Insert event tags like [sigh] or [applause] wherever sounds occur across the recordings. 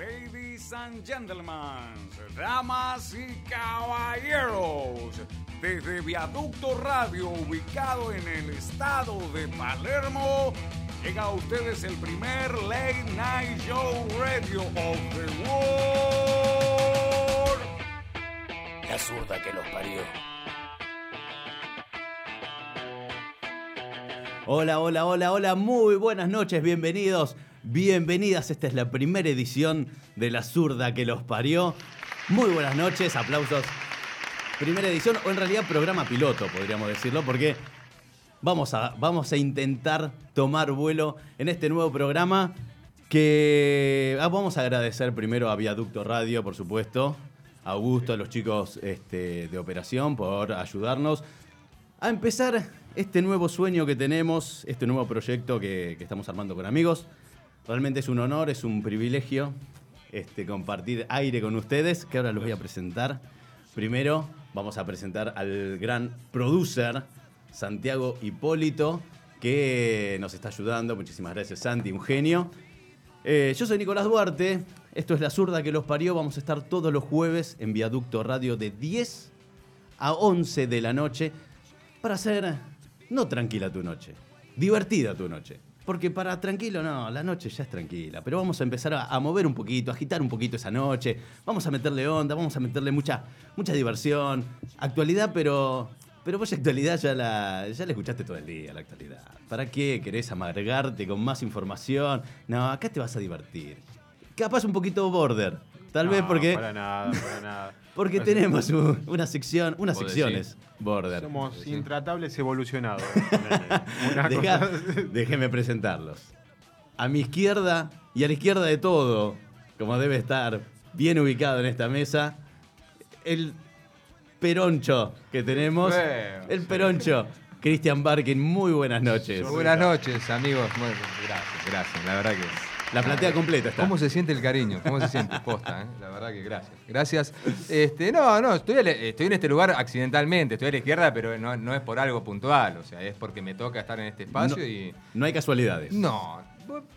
Ladies and gentlemen, damas y caballeros, desde Viaducto Radio, ubicado en el estado de Palermo, llega a ustedes el primer Late Night Show Radio of the World. La zurda que los parió. Hola, hola, hola, hola, muy buenas noches, bienvenidos, bienvenidas. Esta es la primera edición de La Zurda que los parió. Muy buenas noches, aplausos. Primera edición, o en realidad programa piloto, podríamos decirlo, porque vamos a, vamos a intentar tomar vuelo en este nuevo programa que ah, vamos a agradecer primero a Viaducto Radio, por supuesto, a Augusto, a los chicos este, de operación por ayudarnos a empezar este nuevo sueño que tenemos, este nuevo proyecto que, que estamos armando con amigos. Realmente es un honor, es un privilegio este, compartir aire con ustedes, que ahora los voy a presentar. Primero vamos a presentar al gran producer, Santiago Hipólito, que nos está ayudando. Muchísimas gracias, Santi, un genio. Eh, yo soy Nicolás Duarte, esto es La Zurda que los parió. Vamos a estar todos los jueves en Viaducto Radio de 10 a 11 de la noche para hacer, no tranquila tu noche, divertida tu noche. Porque para tranquilo, no, la noche ya es tranquila. Pero vamos a empezar a, mover un poquito, a agitar un poquito esa noche. Vamos a meterle onda, vamos a meterle mucha, mucha diversión. Actualidad, pero. Pero vos actualidad ya la, ya la escuchaste todo el día, la actualidad. ¿Para qué querés amargarte con más información? No, acá te vas a divertir. Capaz un poquito border. Tal vez porque. Para nada, para nada. [laughs] Porque No, tenemos un- una sección, unas secciones border. Somos intratables evolucionados. [laughs] Dejá- déjeme presentarlos. A mi izquierda y a la izquierda de todo, como debe estar bien ubicado en esta mesa, el peroncho que tenemos. Bueno, el sí. peroncho. Cristian Barkin, muy buenas noches. Buenas noches, amigos. Bueno, gracias, gracias. La verdad que. La platea completa está. ¿Cómo se siente el cariño? ¿Cómo se siente? [laughs] Posta, ¿eh? La verdad que gracias. Gracias. Este, no, no, estoy, la- estoy en este lugar accidentalmente, estoy a la izquierda, pero no, no es por algo puntual. O sea, es porque me toca estar en este espacio No, y. no hay casualidades. No,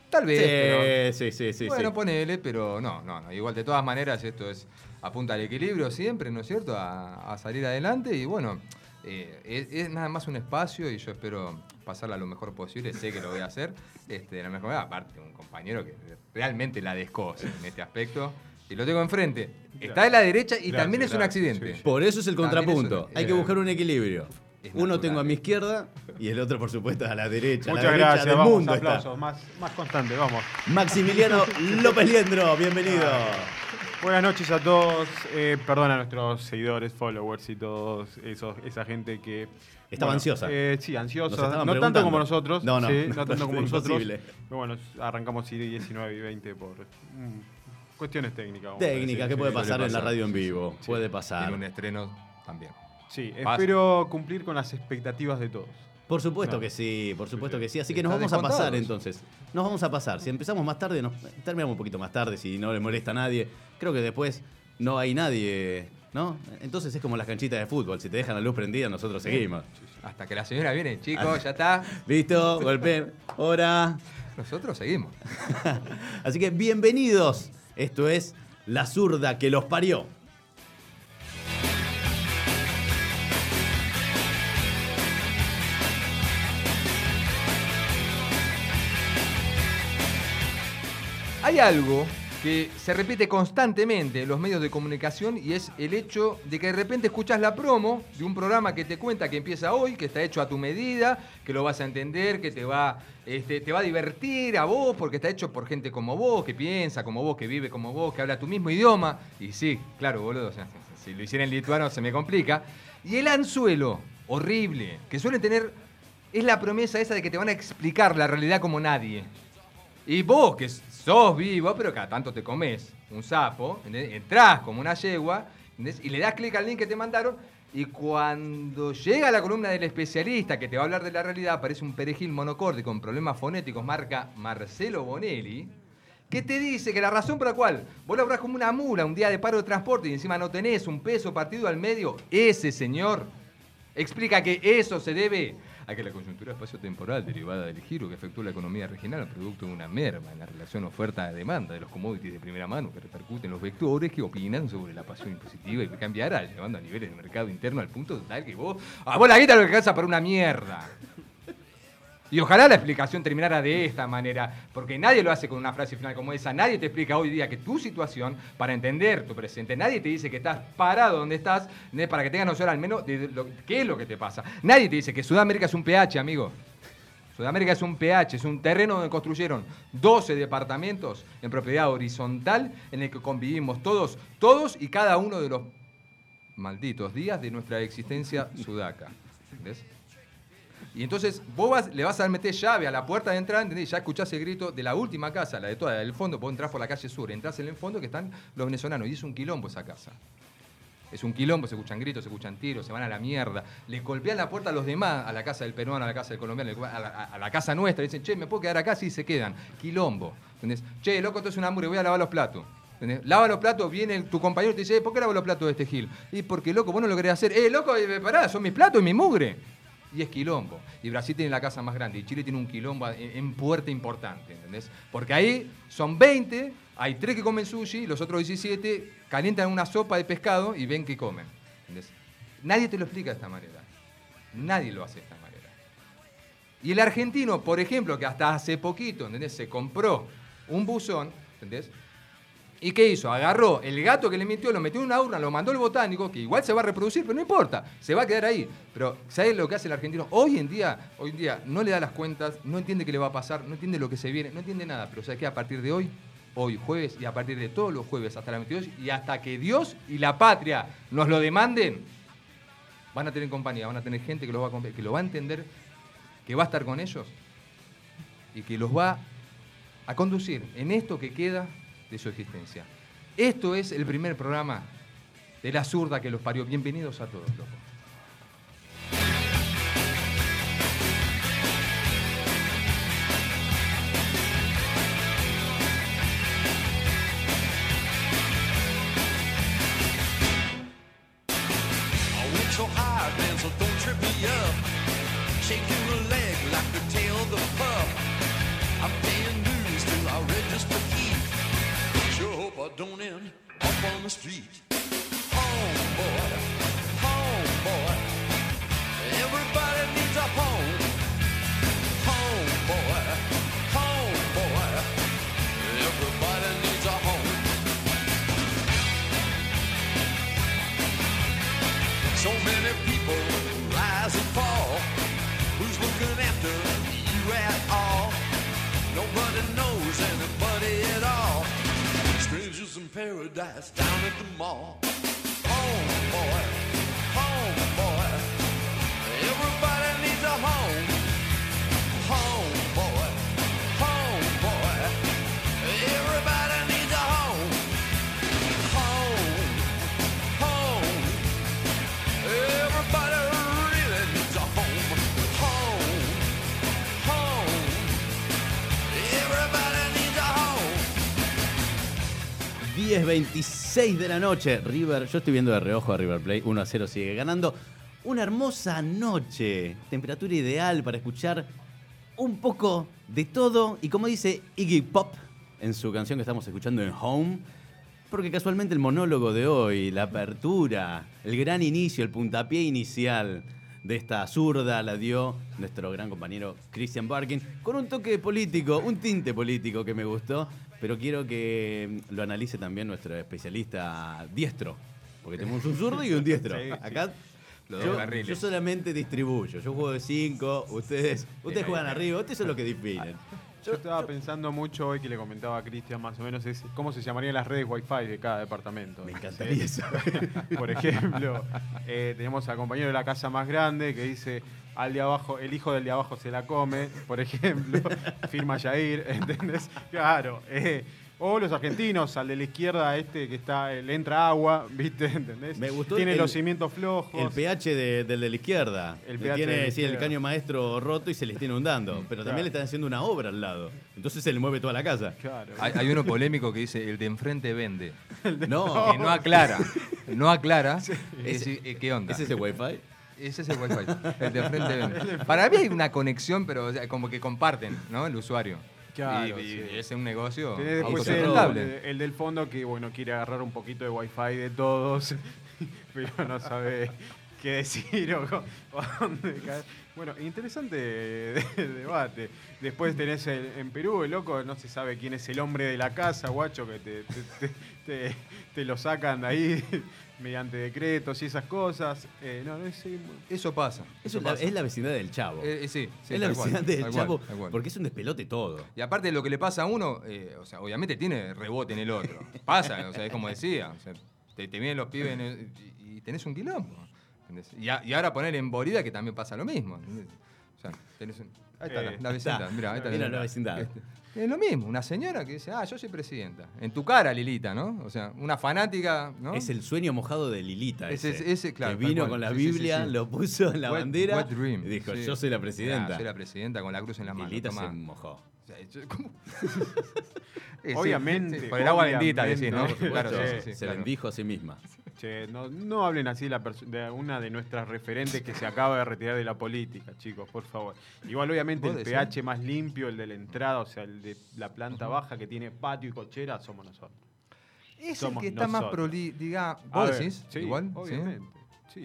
tal vez. Sí, pero- sí, sí, sí, bueno, sí. ponele, pero no, no, no. Igual, de todas maneras, esto es apunta al equilibrio siempre, ¿no es cierto? A, a salir adelante y bueno, eh, es, es nada más un espacio y yo espero pasarla lo mejor posible. Sé que lo voy a hacer este, de la mejor manera. Aparte, un compañero que realmente la descoce en este aspecto. Y lo tengo enfrente. Está de la derecha y Gracias, también es un accidente. sí, sí. Por eso es el También contrapunto. es un- Hay que buscar un equilibrio. Uno tengo a mi izquierda y el otro, por supuesto, a la derecha. a la Muchas derecha gracias, del vamos, mundo aplausos, más, más constante, vamos. Maximiliano López Liendro, bienvenido. Buenas noches a todos, eh, perdón a nuestros seguidores, followers y todos esos, esa gente que... Estaba ansiosa. eh, sí, ansiosa, no tanto como nosotros, No, no, sí, no, [laughs] no tanto como nosotros. Pero bueno, arrancamos ir 19 y 20 por mm, cuestiones técnicas. vamos a Técnica, decir, que sí, puede sí. pasar en la radio en vivo. sí. Puede pasar. Tiene un estreno también. Sí, Pasa. espero cumplir con las expectativas de todos. Por supuesto No. que sí, por supuesto Sí, que sí. Así que nos vamos a pasar entonces. Nos vamos a pasar. Si empezamos más tarde, nos terminamos un poquito más tarde, si no le molesta a nadie. Creo que después no hay nadie, ¿no? Entonces es como las canchitas de fútbol. Si te dejan la luz prendida, nosotros seguimos. Hasta que la señora viene, chicos, ya está. ¿Listo? Golpeen. Hora. Nosotros seguimos. [laughs] Así que bienvenidos. Esto es La Zurda que los parió. Hay algo que se repite constantemente en los medios de comunicación y es el hecho de que de repente escuchas la promo de un programa que te cuenta que empieza hoy, que está hecho a tu medida, que lo vas a entender, que te va, este, te va a divertir a vos porque está hecho por gente como vos, que piensa como vos, que vive como vos, que habla tu mismo idioma. Y sí, claro, boludo, o sea, si lo hiciera en lituano se me complica. Y el anzuelo, horrible, que suele tener, es la promesa esa de que te van a explicar la realidad como nadie. Y vos, que sos vivo, pero cada tanto te comes un sapo, ¿entendés? entrás como una yegua y le das clic al link que te mandaron. Y cuando llega la columna del especialista que te va a hablar de la realidad, aparece un perejil monocorde con problemas fonéticos, marca Marcelo Bonelli, que te dice que la razón por la cual vos como una mula un día de paro de transporte y encima no tenés un peso partido al medio, ese señor explica que eso se debe a que la coyuntura espacio-temporal derivada del giro que efectúa la economía regional producto de una merma en la relación oferta-demanda de los commodities de primera mano que repercuten los vectores que opinan sobre la pasión impositiva y que cambiará, llevando a niveles de mercado interno al punto tal que vos, a vos la guita lo que alcanza para una mierda. Y ojalá la explicación terminara de esta manera, porque nadie lo hace con una frase final como esa. Nadie te explica hoy día que tu situación, para entender tu presente, nadie te dice que estás parado donde estás, ¿eh? para que tengas noción al menos de qué es lo que te pasa. Nadie te dice que Sudamérica es un pH, amigo. Sudamérica es un pH, es un terreno donde construyeron 12 departamentos en propiedad horizontal en el que convivimos todos, todos y cada uno de los malditos días de nuestra existencia sudaca. ¿Entendés? Y entonces vos le vas a meter llave a la puerta de entrada. Ya escuchás el grito de la última casa, la de toda, del fondo, vos entrás por la calle sur, entrás en el fondo que están los venezolanos, y es un quilombo esa casa. Es un quilombo, se escuchan gritos, se escuchan tiros, se van a la mierda. Le golpean la puerta a los demás, a la casa del peruano, a la casa del colombiano, a la, casa nuestra. Dicen, che, ¿me puedo quedar acá? Sí, se quedan. Quilombo. ¿Entendés? Che, loco, esto es un hambre, voy a lavar los platos. Lava los platos, viene tu compañero y te dice, "Eh, ¿por qué lavo los platos de este Gil? Y porque, loco, vos no lo querés hacer. Eh, loco, eh, pará, son mis platos y mi mugre. Y es quilombo. Y Brasil tiene la casa más grande. Y Chile tiene un quilombo en, puerta importante, ¿entendés? Porque ahí son 20, hay 3 que comen sushi, los otros 17 calientan una sopa de pescado y ven que comen. ¿entendés? Nadie te lo explica de esta manera. Nadie lo hace de esta manera. Y el argentino, por ejemplo, que hasta hace poquito, ¿entendés? Se compró un buzón, ¿entendés? ¿Y qué hizo? Agarró el gato que le mintió, lo metió en una urna, lo mandó al botánico, que igual se va a reproducir, pero no importa, se va a quedar ahí. Pero, ¿sabes lo que hace el argentino? Hoy en día, hoy en día, no le da las cuentas, no entiende qué le va a pasar, no entiende lo que se viene, no entiende nada. Pero ¿sabes qué? A partir de hoy, hoy jueves, y a partir de todos los jueves hasta la 22, y hasta que Dios y la patria nos lo demanden, van a tener compañía, van a tener gente que, los va que lo va a entender, que va a estar con ellos y que los va a conducir en esto que queda de su existencia. Esto es el primer programa de la zurda que los parió. Bienvenidos a todos, loco. Don't end up on the street. Oh, Home, paradise down at the mall. Home, boy, 10.26 de la noche. River, yo estoy viendo de reojo a River Play. 1 a 0 sigue ganando. Una hermosa noche. Temperatura ideal para escuchar un poco de todo. Y como dice Iggy Pop en su canción que estamos escuchando en Home. Porque casualmente el monólogo de hoy, la apertura, el gran inicio, el puntapié inicial de esta zurda la dio nuestro gran compañero Christian Barkin con un toque político, un tinte político que me gustó, pero quiero que lo analice también nuestro especialista diestro, porque tenemos un zurdo y un diestro. Sí, [laughs] sí. Acá yo, yo solamente distribuyo, yo juego de 5, ustedes, [laughs] ustedes juegan arriba, ustedes son los que definen. Yo estaba pensando mucho hoy que le comentaba a Cristian más o menos es cómo se llamarían las redes Wi-Fi de cada departamento. Me encantaría eso. [laughs] Por ejemplo, eh, tenemos al compañero de la casa más grande que dice al de abajo, el hijo del de abajo se la come, por ejemplo, [laughs] firma Yair, [laughs] ¿entendés? Claro. eh, o los argentinos, al de la izquierda, este que está, le entra agua, [laughs] ¿viste? ¿Entendés? Me gustó Tiene el- los cimientos flojos. El pH de- del de la izquierda. El Le pH tiene de la sí, el caño maestro roto y se le está inundando. Pero también Claro. le están haciendo una obra al lado. Entonces se le mueve toda la casa. Claro. Hay, hay uno polémico que dice, el de enfrente vende. No, Que no aclara. No aclara. Ese- eh, ¿Qué onda? ¿es ese wifi? Ese es el Wi-Fi. El [laughs] de frente. Para mí hay una conexión, pero o sea, como que comparten, ¿no? El usuario. Claro, y, y- sí. y es un negocio el, el del fondo que, bueno, quiere agarrar un poquito de wifi de todos, [laughs] pero no sabe qué decir o, co- o a dónde caer. Bueno, interesante de- debate. Después tenés el- en Perú, el loco, no se sabe quién es el hombre de la casa, guacho, que te, te, te- te- te lo sacan de ahí mediante decretos y esas cosas. Eh, no, no es... Eso pasa. Eso Eso es la, pasa. es la vecindad del chavo. Eh, eh, sí, sí, es la cual, vecindad del cual, chavo. cual. Porque es un despelote todo. Y aparte de lo que le pasa a uno, eh, o sea, obviamente tiene rebote en el otro. [laughs] Pasa, o sea, es como decía, o sea, te, te vienen los pibes en el- y, y tenés un quilombo. Y, a- y ahora poner en Bolivia que también pasa lo mismo. O sea, tenés un- ahí está Eh, la, la está. vecindad, mira, ahí está. Mira la vecindad. Este, es lo mismo, una señora que dice, ah, yo soy presidenta. En tu cara, Lilita, ¿no? O sea, una fanática, ¿no? Es el sueño mojado de Lilita. Ese- Ese, ese, claro, Que vino con la Sí, sí, sí, Biblia, sí. lo puso en la Wet- bandera wet dream, y dijo, sí. yo soy la presidenta. Ah, soy la presidenta con la cruz en la mano. Lilita tomá. se mojó. O sea, yo- ¿cómo? Eh, [laughs] sí, Obviamente, sí, por el agua bendita, decís, ¿no? Por Claro, supuesto, sí, sí, sí, se claro. bendijo a sí misma. Che, no, no hablen así de, la de una de nuestras referentes que se acaba de retirar de la política, chicos, por favor. Igual, obviamente, ¿Vos el decís? pH más limpio, el de la entrada, o sea, el de la planta baja que tiene patio y cochera, somos nosotros. Es el que está más nosotros. proli... Diga, A ¿vos ver, decís? sí, Igual, obviamente. Sí,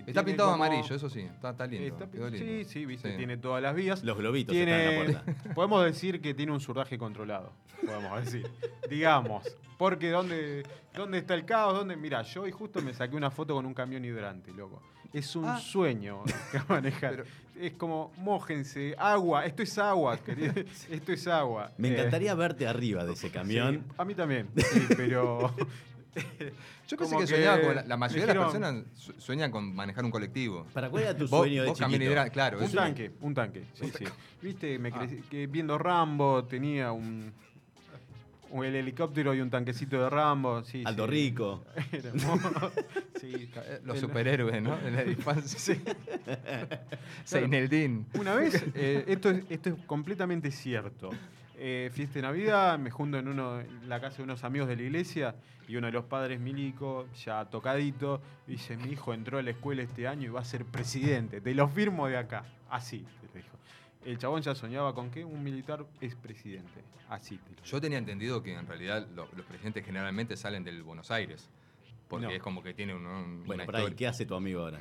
Está pintado como- amarillo, eso sí. Está, está lindo. Está- quedó lindo. sí, sí, viste, Sí. tiene todas las vías. Los globitos Tiene, están en la puerta. [laughs] podemos decir que tiene un surraje controlado, podemos decir. Digamos, porque ¿dónde, ¿dónde está el caos? ¿Dónde? Mira, yo hoy justo me saqué una foto con un camión hidrante, loco. Es un Ah. sueño que manejar. Pero- es como, mójense, agua, esto es agua, [laughs] querido. Esto es agua. Me Eh, encantaría verte arriba de ese camión. sí, a mí también, [laughs] sí, pero... [laughs] Yo pensé como que, soñaba con la, la mayoría de las personas su- sueñan con manejar un colectivo. ¿Para cuál era tu Vos- sueño de vos chiquito? claro, Un eso- tanque, un tanque, sí, sí. Viste, me crecí- que viendo Rambo tenía un, un- el helicóptero y un tanquecito de Rambo, sí. Aldo [laughs] sí. [laughs] Rico. Sí. Eh, Los El- superhéroes, ¿no? En la infancia. Seineldin. Una vez, eh, esto, es, esto es completamente cierto. Eh, fiesta de Navidad, me junto en, uno, en la casa de unos amigos de la iglesia y uno de los padres, Milico, ya tocadito, dice, mi hijo entró a la escuela este año y va a ser presidente, te lo firmo de acá. Así, te lo dijo. El chabón ya soñaba con que un militar es presidente. Así te lo Yo tenía entendido que en realidad lo- los presidentes generalmente salen del Buenos Aires. Porque No. es como que tiene un, un- Bueno, una ¿y historia. qué hace tu amigo ahora?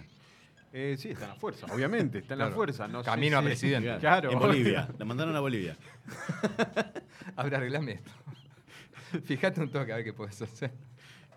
Eh, sí, está en la fuerza, obviamente, está en la fuerza. No sé Camino a si- presidente. Claro. En Bolivia. La mandaron a Bolivia. [laughs] Ahora arreglame esto. Fíjate un toque a ver qué puedes hacer.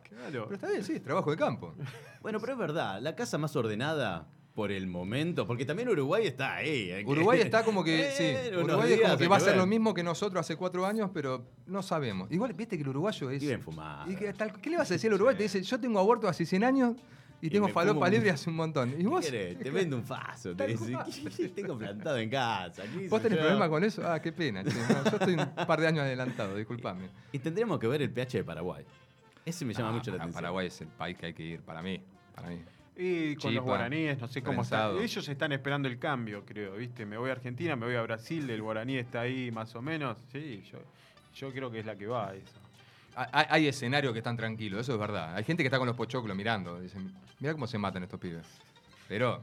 Claro. Pero está bien, sí, trabajo de campo. Bueno, pero es verdad, la casa más ordenada por el momento, porque también Uruguay está ahí. ¿eh? Uruguay [laughs] está como que, Eh, sí, Uruguay es como que va a ser lo mismo que nosotros hace cuatro años, pero no sabemos. Igual, viste que el uruguayo es... Y bien fumado. y que tal- ¿Qué le vas a decir al Uruguay? Te dice, yo tengo aborto hace 100 años y, Y tengo falopa un- libre hace un montón. ¿Y vos? Te vendo un faso. Te Tal dice, cual. "¿Qué? [laughs] tengo plantado en casa. ¿qué ¿Vos tenés yo?". problema con eso? Ah, qué pena. che. No, yo estoy un par de años adelantado, disculpame. Y tendríamos que ver el pH de Paraguay. Ese me llama Ah, mucho la para- atención. Paraguay es el país que hay que ir, para mí. Para mí. Y con los guaraníes, no sé cómo prensado. está. Ellos están esperando el cambio, creo, ¿viste? Me voy a Argentina, me voy a Brasil, el guaraní está ahí más o menos. Sí, yo, yo creo que es la que va eso. Hay, hay escenarios que están tranquilos, eso es verdad. Hay gente que está con los pochoclos mirando. Dicen, mira cómo se matan estos pibes. Pero,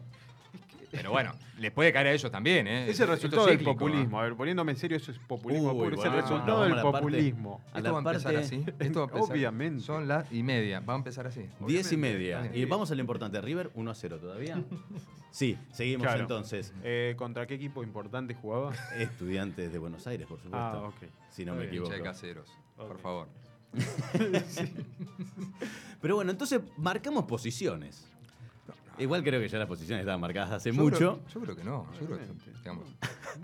pero bueno, les puede caer a ellos también, ¿eh? Es el resultado es del populismo. A ver, poniéndome en serio, eso es populismo Uy. Es el resultado del parte- populismo. A Esto va a empezar parte- así. Esto va a empezar. Obviamente. Son las y media. Va a empezar así. Diez y media. Y vamos a lo importante. River 1 a 0 todavía. [laughs] Sí, seguimos Claro. entonces. Eh, ¿Contra qué equipo importante jugaba? Estudiantes de Buenos Aires, por supuesto. Ah, ok. Si no Está me bien. equivoco. De caseros, por Ok. [laughs] Pero bueno, entonces marcamos posiciones. Igual creo que ya las posiciones estaban marcadas hace Yo mucho. creo- yo creo que no. Yo creo que, Obviamente. digamos,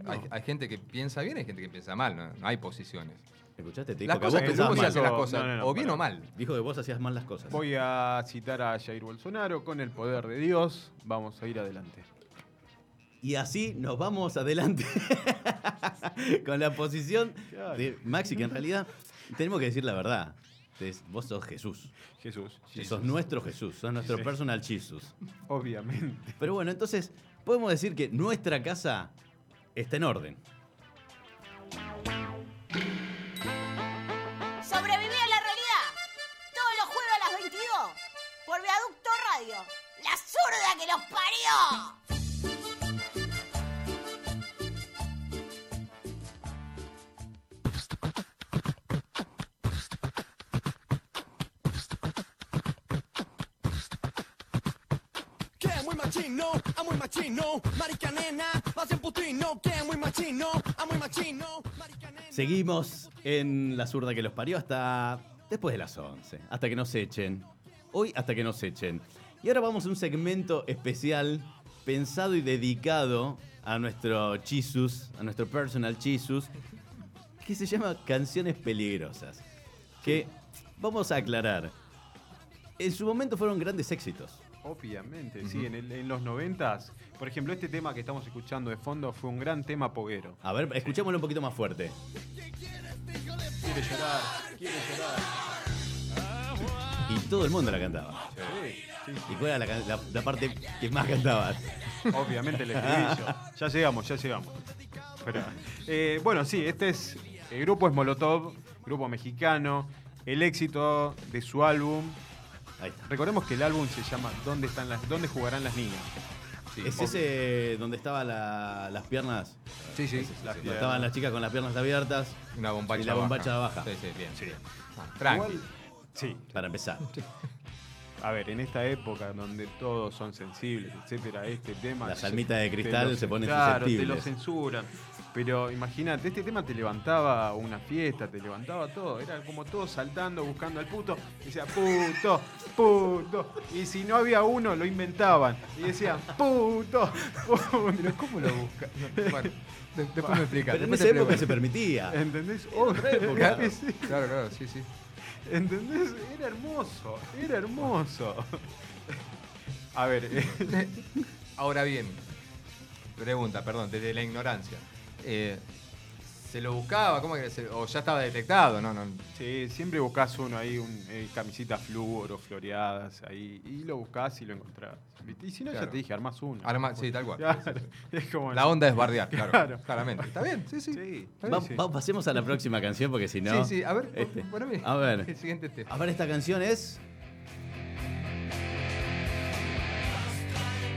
hay, hay gente que piensa bien y hay gente que piensa mal. No, No hay posiciones. ¿Escuchaste? Te dijo Las que cosas vos pensabas mal. las cosas, no, no, o bien o mal. Dijo que vos hacías mal las cosas. Voy a citar a Jair Bolsonaro con el poder de Dios. Vamos a ir adelante. Y así nos vamos adelante [laughs] con la posición de Maxi, que en realidad tenemos que decir la verdad. Es- vos sos Jesús. Jesús. Sos nuestro Jesús, sos nuestro Sí. personal Jesus. Obviamente. Pero bueno, entonces podemos decir que nuestra casa está en orden. Sobreviví a la realidad. Todos los jueves a las 22. Por Viaducto Radio. La zurda que los parió. Seguimos en la zurda que los parió hasta después de las 11, hasta que nos echen. Hoy hasta que nos echen. Y ahora vamos a un segmento especial pensado y dedicado a nuestro Jesus, a nuestro personal Jesus, que se llama Canciones Peligrosas. Que vamos a aclarar. En su momento fueron grandes éxitos. Obviamente, sí, en, el- en los noventas, por ejemplo, este tema que estamos escuchando de fondo fue un gran tema poguero. A ver, escuchémoslo un poquito más fuerte. Quiere llorar, quiere llorar. Y todo el mundo la cantaba. ¿Y cuál era la, can- la- la parte que más cantabas? Obviamente el [laughs] estribillo. Ya llegamos, ya llegamos. Pero, eh, bueno, sí, este es. El grupo es Molotov, grupo mexicano. El éxito de su álbum. Ahí está. Recordemos que el álbum se llama ¿Dónde, están las, dónde jugarán las niñas? ¿Es ese donde estaban la- las piernas? Sí, sí. Las estaban las chicas con las piernas abiertas, Una bombacha Y la bombacha baja. baja. Sí, sí, bien. bien. Ah. Igual- sí, para empezar. a ver, en esta época donde todos son sensibles, etcétera, este tema. Las se- almitas de cristal lo- se ponen claro, te lo censuran. Pero imagínate, este tema te levantaba una fiesta, te levantaba todo. Era como todos saltando, buscando al puto. Y decía, puto, puto. Y si no había uno, lo inventaban. Y decían, puto, puto. Pero ¿cómo lo busca? No, [laughs] bueno, de- después me explica. Pero en esa época se permitía. ¿Entendés? Oh, sí. Claro, claro, sí, sí. ¿Entendés? Era hermoso, era hermoso. A ver, eh, [laughs] Ahora bien, pregunta, perdón, desde la ignorancia. Eh, ¿Se lo buscaba? ¿Cómo que se- ¿O ya estaba detectado? No, no. sí, siempre buscas uno ahí, un, eh, camisetas flúor o floreadas ahí, y lo buscas y lo encontrás. ¿viste? Y si no, Claro. ya te dije, armás uno. Arma- sí, tal cual. Claro, [laughs] es como La onda es bardear, claro. Claro. Claramente. ¿Está bien? Sí, sí. Sí, Está Va- bien. sí. va- pasemos a la próxima canción porque si no. Sí, sí, a ver, Este. A ver. El siguiente tema. A ver, esta canción es.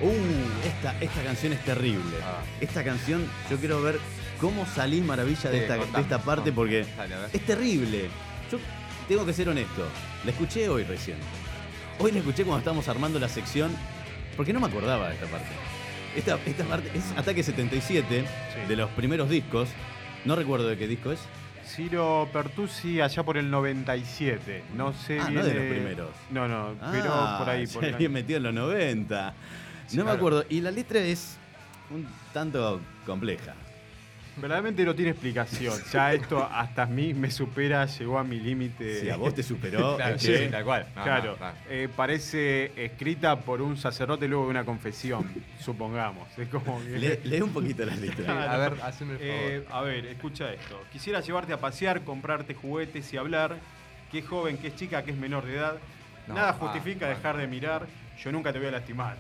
Uh, esta, esta canción es terrible. Ah. Esta canción, yo quiero ver cómo salís maravilla de Sí, esta, de esta parte contame. porque Dale, es terrible. Yo tengo que ser honesto. La escuché hoy recién. Hoy la escuché cuando estábamos armando la sección porque no me acordaba de esta parte. Esta, esta parte es Ataque 77 Sí. de los primeros discos. No recuerdo de qué disco es. Ciro Pertusi allá por el 97. No sé Ah, bien. no de los primeros. No, no, pero Ah, por ahí. Por el había metido en los 90. No me acuerdo. Y la letra es un tanto compleja. Verdaderamente no tiene explicación. Ya [laughs] esto hasta a mí me supera, llegó a mi límite. Si a vos te superó, [laughs] Claro, sí, sí, tal cual. No, claro, no, claro. eh, parece escrita por un sacerdote luego de una confesión, [laughs] supongamos. Es como que- lee, lee un poquito la letra. Claro. A ver, haceme el favor. Eh, a ver, escucha esto. Quisiera llevarte a pasear, comprarte juguetes y hablar. Qué joven, qué chica, que es menor de edad. No, Nada ah, justifica dejar de mirar. Yo nunca te voy a lastimar.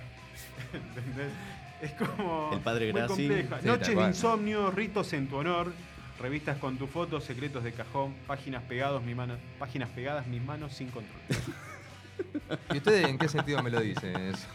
¿Entendés? Es como. El padre muy Grassi. compleja. Sí, Noches de insomnio, ritos en tu honor. Revistas con tu foto, secretos de cajón, páginas pegados, mi mano, páginas pegadas, mis manos sin control. [laughs] ¿Y usted en qué sentido me lo dice eso?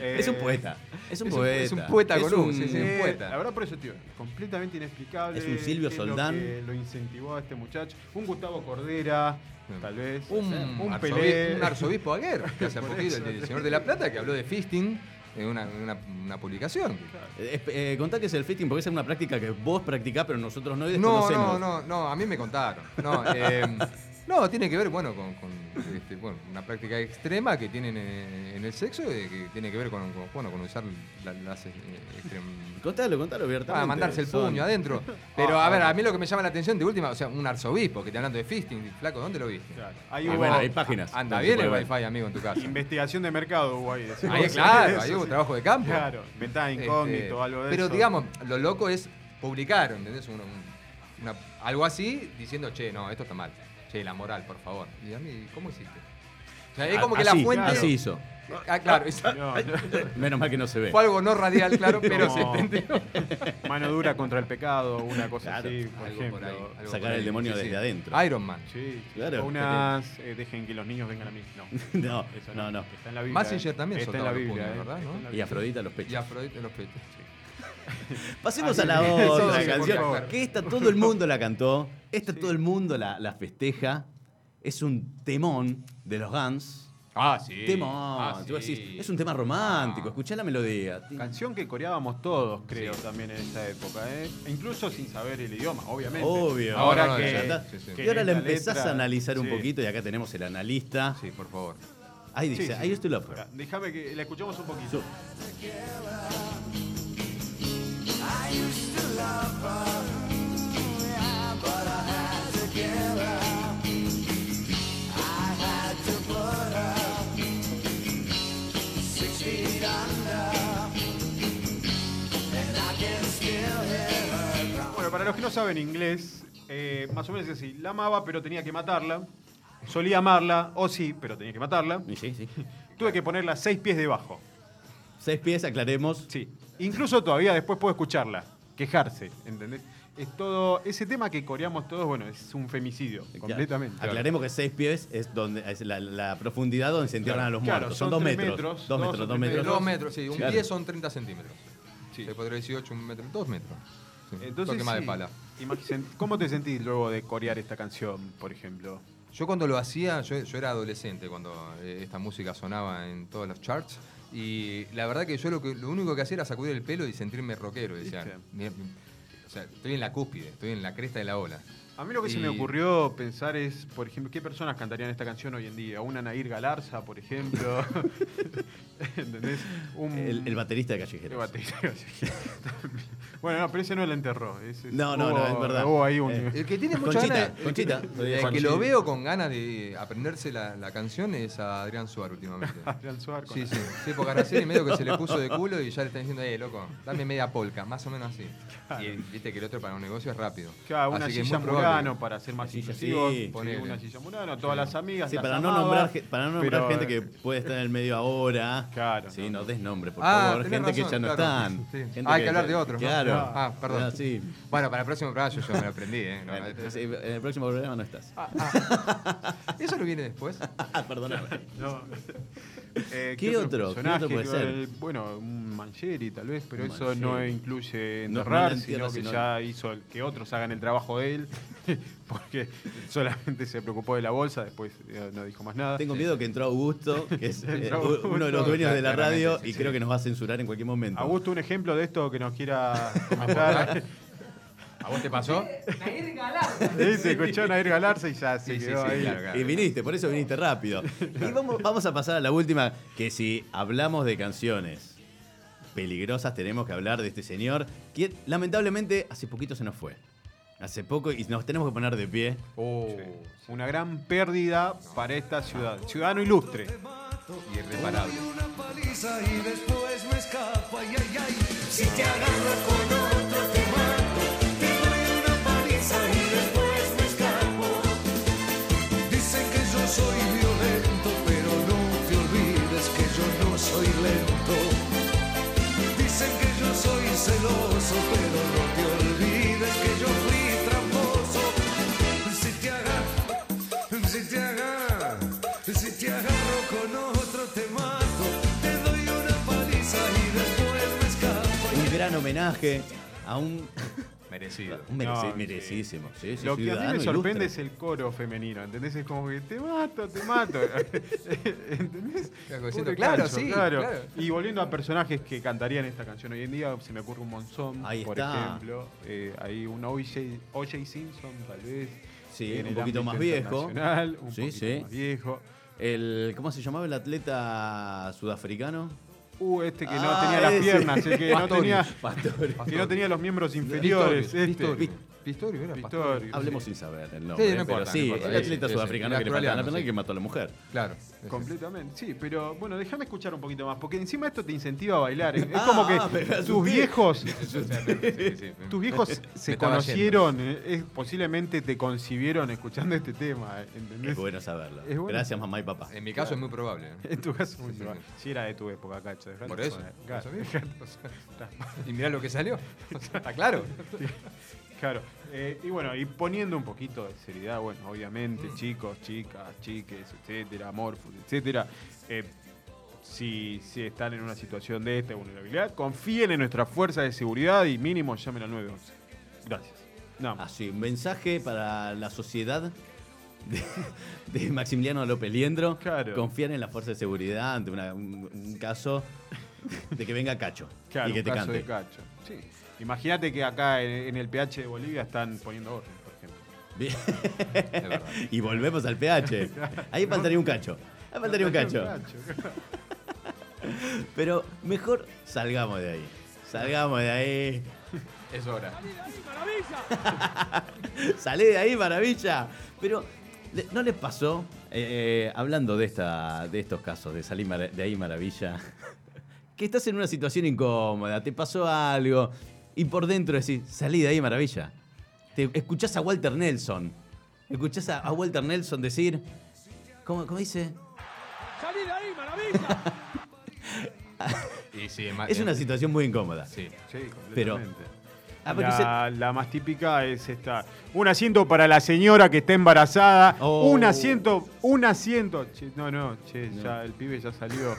Es un Eh, poeta. Es un es un- poeta. es un poeta con U, sí, sí. Eh, poeta. La verdad, por eso, tío, completamente inexplicable. Es un Silvio qué lo Soldán. que Lo, incentivó a este muchacho. Un Gustavo Cordera, tal vez. Un, un arzobi- Pelé. un arzobispo Aguer, que hace [laughs] poquito, el Señor de la Plata, que habló de fisting en una, una, una publicación. Eh, eh, contá que es el fitting porque esa es una práctica que vos practicás, pero nosotros no y No, no, no, no, a mí me contaron. No, [laughs] eh, no tiene que ver, bueno, con, con, este, bueno, una práctica extrema que tienen en, en el sexo, eh, que tiene que ver con, con, bueno, con usar la- las eh, extrem- Contalo, contalo abiertamente. Ah, mandarse el Son- puño adentro. [laughs] Pero a ver, a mí lo que me llama la atención de última, o sea, un arzobispo que te hablando de fisting, flaco, ¿dónde lo viste? Claro. Ahí Y hubo bueno, hay páginas. Anda bien el wifi, amigo, en tu casa. investigación de mercado hubo ahí. Ahí, claro, Eso, ahí [laughs] hubo sí. trabajo de campo. Claro, ventana Este, incógnito, algo de Pero eso. digamos, lo loco es publicar, ¿entendés? Uno- un- una- algo así diciendo, che, no, esto está mal. Che, la moral, por favor. Y a mí, ¿cómo hiciste? O sea, es como que Así, la fuente. Así hizo. Ah, claro, No, no. [laughs] Menos mal que no se ve. fue algo no radial, claro, [laughs] pero se entendió. [laughs] Mano dura contra el pecado, una cosa Claro. así, por Algo ejemplo. por ahí, algo Sacar por el ahí, demonio sí, desde sí. adentro. Iron Man. Sí, Claro. O unas eh, dejen que los niños vengan a mí. No, No, eso no, no. Está en la Biblia. Mazinger eh. también Está en la Biblia, eh. ¿verdad, Está no? en la Y. Afrodita a los pechos. Y Afrodita los pechos. [laughs] Pasemos a la otra sí, canción. Que esta todo el mundo la cantó. Esta todo el mundo la, la festeja. Es un temón de los Guns. Ah, sí. Temón. Ah, Tú sí. decís, es un tema romántico, Ah. escuchá la melodía. Canción que coreábamos todos, creo, también en esa época, ¿eh? E incluso sin saber el idioma, obviamente. Obvio. Ahora No, que, Y ahora la la empezás letra- a analizar un poquito y acá tenemos el analista. Sí, por favor. Ahí dice, ahí estoy. Espera, Déjame que la escuchemos un poquito. Bueno, para los que no saben inglés, eh, más o menos es así. La amaba, pero tenía que matarla. Solía amarla, o sí, pero tenía que matarla. Y Sí, sí. Tuve que ponerla seis pies debajo. Seis pies, aclaremos. Sí. Incluso todavía después puedo escucharla, quejarse, ¿entendés? Es todo, ese tema que coreamos todos, bueno, es un femicidio, completamente. Aclaremos que seis pies es donde es la, la profundidad donde se entierran Claro, a los claro, muertos. son Son, dos tres metros. metros, Dos dos metros, dos metros. Dos metros, sí. Un Claro. 10 son 30 centímetros. Sí. Se podría 18, un metro. Dos metros. Sí, un Entonces, toque más de sí, pala. imagínate, ¿cómo te sentís luego de corear esta canción, por ejemplo? Yo cuando lo hacía, yo, yo era adolescente cuando eh, esta música sonaba en todos los charts. Y la verdad que yo lo, que, lo único que hacía era sacudir el pelo y sentirme rockero. Decía, ¿Viste? "Mira, mi- o sea, estoy en la cúspide, estoy en la cresta de la ola. A mí lo que se me ocurrió pensar es, por ejemplo, ¿qué personas cantarían esta canción hoy en día? Una Nair Galarza, por ejemplo. [laughs] ¿Entendés? Un, El, el baterista de el Callejeros. [laughs] baterista. bueno, no, pero ese no lo enterró. ese- No, no, no, es verdad. Hubo ahí un... Eh, El que tiene muchas Conchita, ganas. el Conchita, que- lo digo el que lo veo con ganas de aprenderse la, la canción es a Adrián Suárez últimamente. [laughs] Adrián Suárez con- Sí, sí, sí, porque Araceli medio que se le puso de culo y ya le están diciendo, eh, loco, dame media polca, más o menos así. Y viste que el otro para un negocio es rápido. Claro, una Así que es muy probable. Murano para ser más Silla, inclusivos. sí. Sí, Ponele. una silla Murano, todas las amigas. Sí, las para no, nombrar, para no nombrar pero, gente eh, que puede estar en el medio ahora. Claro, Sí, no, des nombre, por Ah, favor. Gente que ya no claro. están. Sí. Gente Ah, hay que hablar de otros, ¿no? Claro. Ah, perdón. Ah, sí. Bueno, para el próximo programa yo, yo me lo aprendí, ¿eh? No, Bueno, sí, en el próximo programa no estás. ¿Eso no viene después? [laughs] Perdóname. No. Eh, ¿Qué otro? ¿Qué otro puede ser? el- bueno, un Mancheri tal vez, pero Un eso no Mancheri. incluye No, no enterrar, entierra, sino que sino- ya hizo el- que otros hagan el trabajo de él, [laughs] porque solamente se preocupó de la bolsa, después eh, no dijo más nada. Tengo miedo que entró Augusto, [laughs] que es eh, uno de los dueños de la radio, sí, y sí. creo que nos va a censurar en cualquier momento. Augusto, un ejemplo de esto que nos quiera [laughs] comentar. ¿A vos te pasó? Sí, se escuchó Nair Galarza y ya se quedó sí, ahí. claro, claro. Y viniste, por eso viniste rápido. Y vamos, vamos a pasar a la última, que si hablamos de canciones peligrosas, tenemos que hablar de este señor, que lamentablemente hace poquito se nos fue. Hace poco, y nos tenemos que poner de pie. Oh, Una gran pérdida para esta ciudad. Ciudadano ilustre. irreparable. paliza y después me escapa, ay, ay, ay. Si te agarro con celoso, pero no te olvides que yo fui tramposo. Si te agarro, si te agarro, si te agarro con otro te mato, te doy una paliza y después me escapo. Un gran homenaje a un, Merecido. mereci- No, merecidísimo. sí, sí, Lo que a mí me sorprende ilustre. es el coro femenino, ¿entendés? Es como que te mato, te mato. [laughs] [laughs] ¿Entendés? Claro, sí, claro. claro. Y volviendo a personajes que cantarían esta canción hoy en día, se me ocurre un Monzón, Ahí por está. ejemplo. Eh, hay un O.J. O.J. Simpson, tal vez. Sí, un poquito más viejo. Un Sí, poquito sí. más viejo. El, ¿Cómo se llamaba el atleta sudafricano? Uh, este que no Ah, tenía las ese. piernas, el que no tenía, Pastorius. que no tenía los miembros inferiores. Pistorio, este. Pistorio, era Pistorio. Pastori. Hablemos sin saber el nombre. Sí, no pero importa, sí, no importa. el atleta Ese, sudafricano ese, que le la pierna y sí. que mató a la mujer. Claro. Completamente, sí, pero bueno, déjame escuchar un poquito más, porque encima esto te incentiva a bailar. Es, es Ah, como que tus viejos, tus [laughs] viejos se conocieron, eh, es- posiblemente te concibieron escuchando este tema, eh, ¿entendés? Es bueno saberlo. Es bueno. Gracias, mamá y papá. En mi caso es muy probable. ¿eh? [laughs] En tu caso, muy Sí, probable. sí. Si era de tu época, cacho. dejate Por eso. Claro. [laughs] Y mirá lo que salió. Está claro. Claro. Eh, y bueno, y poniendo un poquito de seriedad, bueno, obviamente, Mm. chicos, chicas, chiques, etcétera, morfos, etcétera. eh, si, si están en una situación de esta vulnerabilidad, confíen en nuestra fuerza de seguridad y mínimo llamen al 911. Gracias. Así, un mensaje para la sociedad de, [laughs] de Maximiliano López Liendro, Claro. confiar en la fuerza de seguridad ante una- un, un caso de que venga Cacho Claro, y que un te caso cante. de cacho. Sí. Imagínate que acá en, en el PH de Bolivia están poniendo orden, por ejemplo. Bien. [laughs] Y volvemos al PH. [laughs] Ahí faltaría un cacho. Ahí faltaría un cacho. [laughs] Pero mejor salgamos de ahí. Salgamos de ahí. Es hora. Salí de ahí, maravilla. Pero, ¿le- ¿no les pasó, eh, eh, hablando de, esta, de estos casos, de salir de ahí, maravilla, que estás en una situación incómoda, te pasó algo y por dentro decís, salí de ahí, maravilla? Te escuchás a Walter Nelson. Escuchás a, a Walter Nelson decir, ¿cómo, cómo dice? [laughs] Y sí, ma- Es una situación muy incómoda. Sí. Sí, Pero- completamente. Ah, la, la más típica es esta. Un asiento para la señora que está embarazada. Oh. Un asiento, un asiento. Che, no, no, che, ya el pibe ya salió.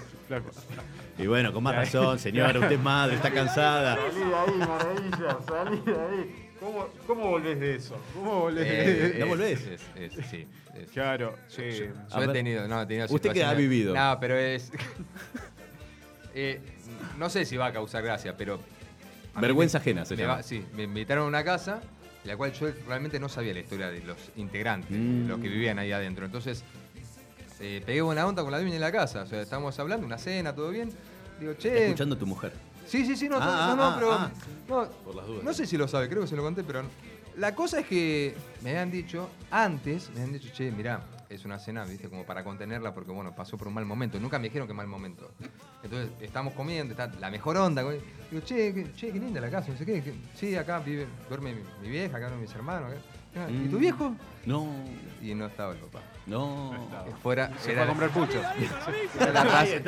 Y bueno, con más razón, señora, usted es madre, está cansada. Salí de ahí, maravilla, salí de ahí. ¿Cómo, cómo volvés de eso? ¿Cómo volvés Eh, de ¿No volvés? es- es- sí. es- Claro, sí. Yo he tenido, no, he tenido Usted que ha vivido. No, pero es. [laughs] Eh, no sé si va a causar gracia, pero. Vergüenza me- ajena se me llama. va- sí, me invitaron a una casa, en la cual yo realmente no sabía la historia de los integrantes, Mm. los que vivían ahí adentro. Entonces, eh, pegué buena onda con la dueña de la casa. O sea, estábamos hablando, una cena, todo bien. Digo, che. Escuchando a tu mujer. Sí, sí, sí, no, Ah, no, no, ah, pero. ah. no, Por las dudas. no sé si lo sabe, creo que se lo conté, pero. La cosa es que me habían dicho, antes, me habían dicho, che, mirá, es una cena, viste, como para contenerla, porque bueno, pasó por un mal momento. Nunca me dijeron que mal momento. Entonces, estamos comiendo, está la mejor onda. Digo, che, che, qué linda la casa, no sé qué. qué- sí, acá vive, duerme mi, mi vieja, acá duermen mis hermanos. acá. ¿Y tu Mm. viejo? No, Y no estaba el papá. no. Fuera, Se fue era a la- comprar puchos. [laughs] era la, [laughs] razón,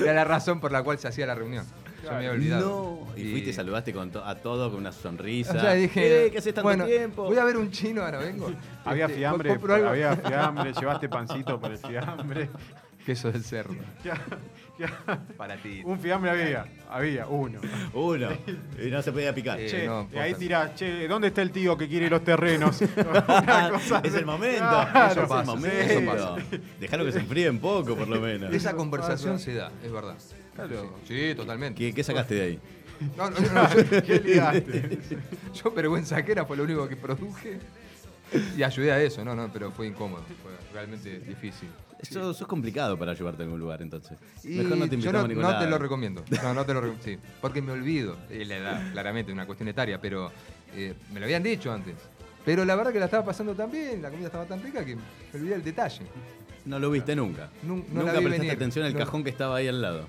era la razón por la cual se hacía la reunión. Yo me había olvidado. No. Y fuiste y saludaste con to- a todos con una sonrisa. O sea, dije, "Eh, ¿Qué haces tanto bueno, tiempo? voy a ver un chino, ahora vengo. [laughs] Había Este, fiambre, compro algo. había fiambre, llevaste pancito para el fiambre. Queso del cerdo. [laughs] Para ti. Un fiambre había, había, uno. Uno. Y no se podía picar. Eh, Che, no, y ahí tirás, che, ¿dónde está el tío que quiere los terrenos? [laughs] [laughs] Es el momento. Claro, es el pasa, momento. eso Déjalo que se enfríe un poco, por lo menos. Esa conversación se da, es verdad. Claro. Sí, sí, totalmente. ¿Qué, qué sacaste de ahí? No, no, no, yo, ¿Qué ligaste? yo vergüenza que era fue lo único que produje. Y ayudé a eso, no, no, pero fue incómodo, fue realmente difícil. Eso, eso es complicado para llevarte a algún lugar, entonces. Y Mejor no te yo invitamos no, a ningún no lado. te lo recomiendo. No, no te lo recomiendo. [laughs] Sí, porque me olvido. Es la edad, claramente, una cuestión etaria, pero eh, me lo habían dicho antes. Pero la verdad que la estaba pasando tan bien, la comida estaba tan rica que me olvidé del detalle. No lo viste nunca. No nunca prestaste venir. atención al cajón que estaba ahí al lado.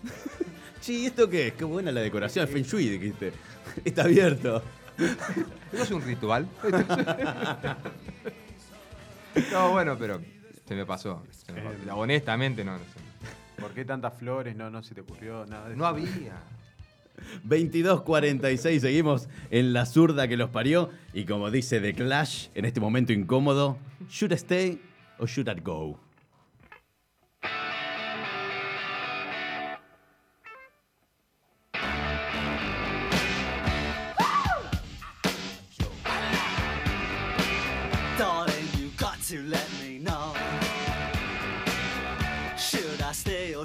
[laughs] sí, ¿esto qué es? Qué buena la decoración, el Feng Shui, dijiste. [laughs] Está abierto. ¿Eso es un ritual? no, bueno, pero se me pasó. se me pasó. Honestamente, no. no sé. ¿Por qué tantas flores? No, no se te ocurrió nada de No eso? había. [laughs] 22.46, seguimos en la zurda que los parió. Y como dice The Clash, en este momento incómodo, ¿should I stay o should I go?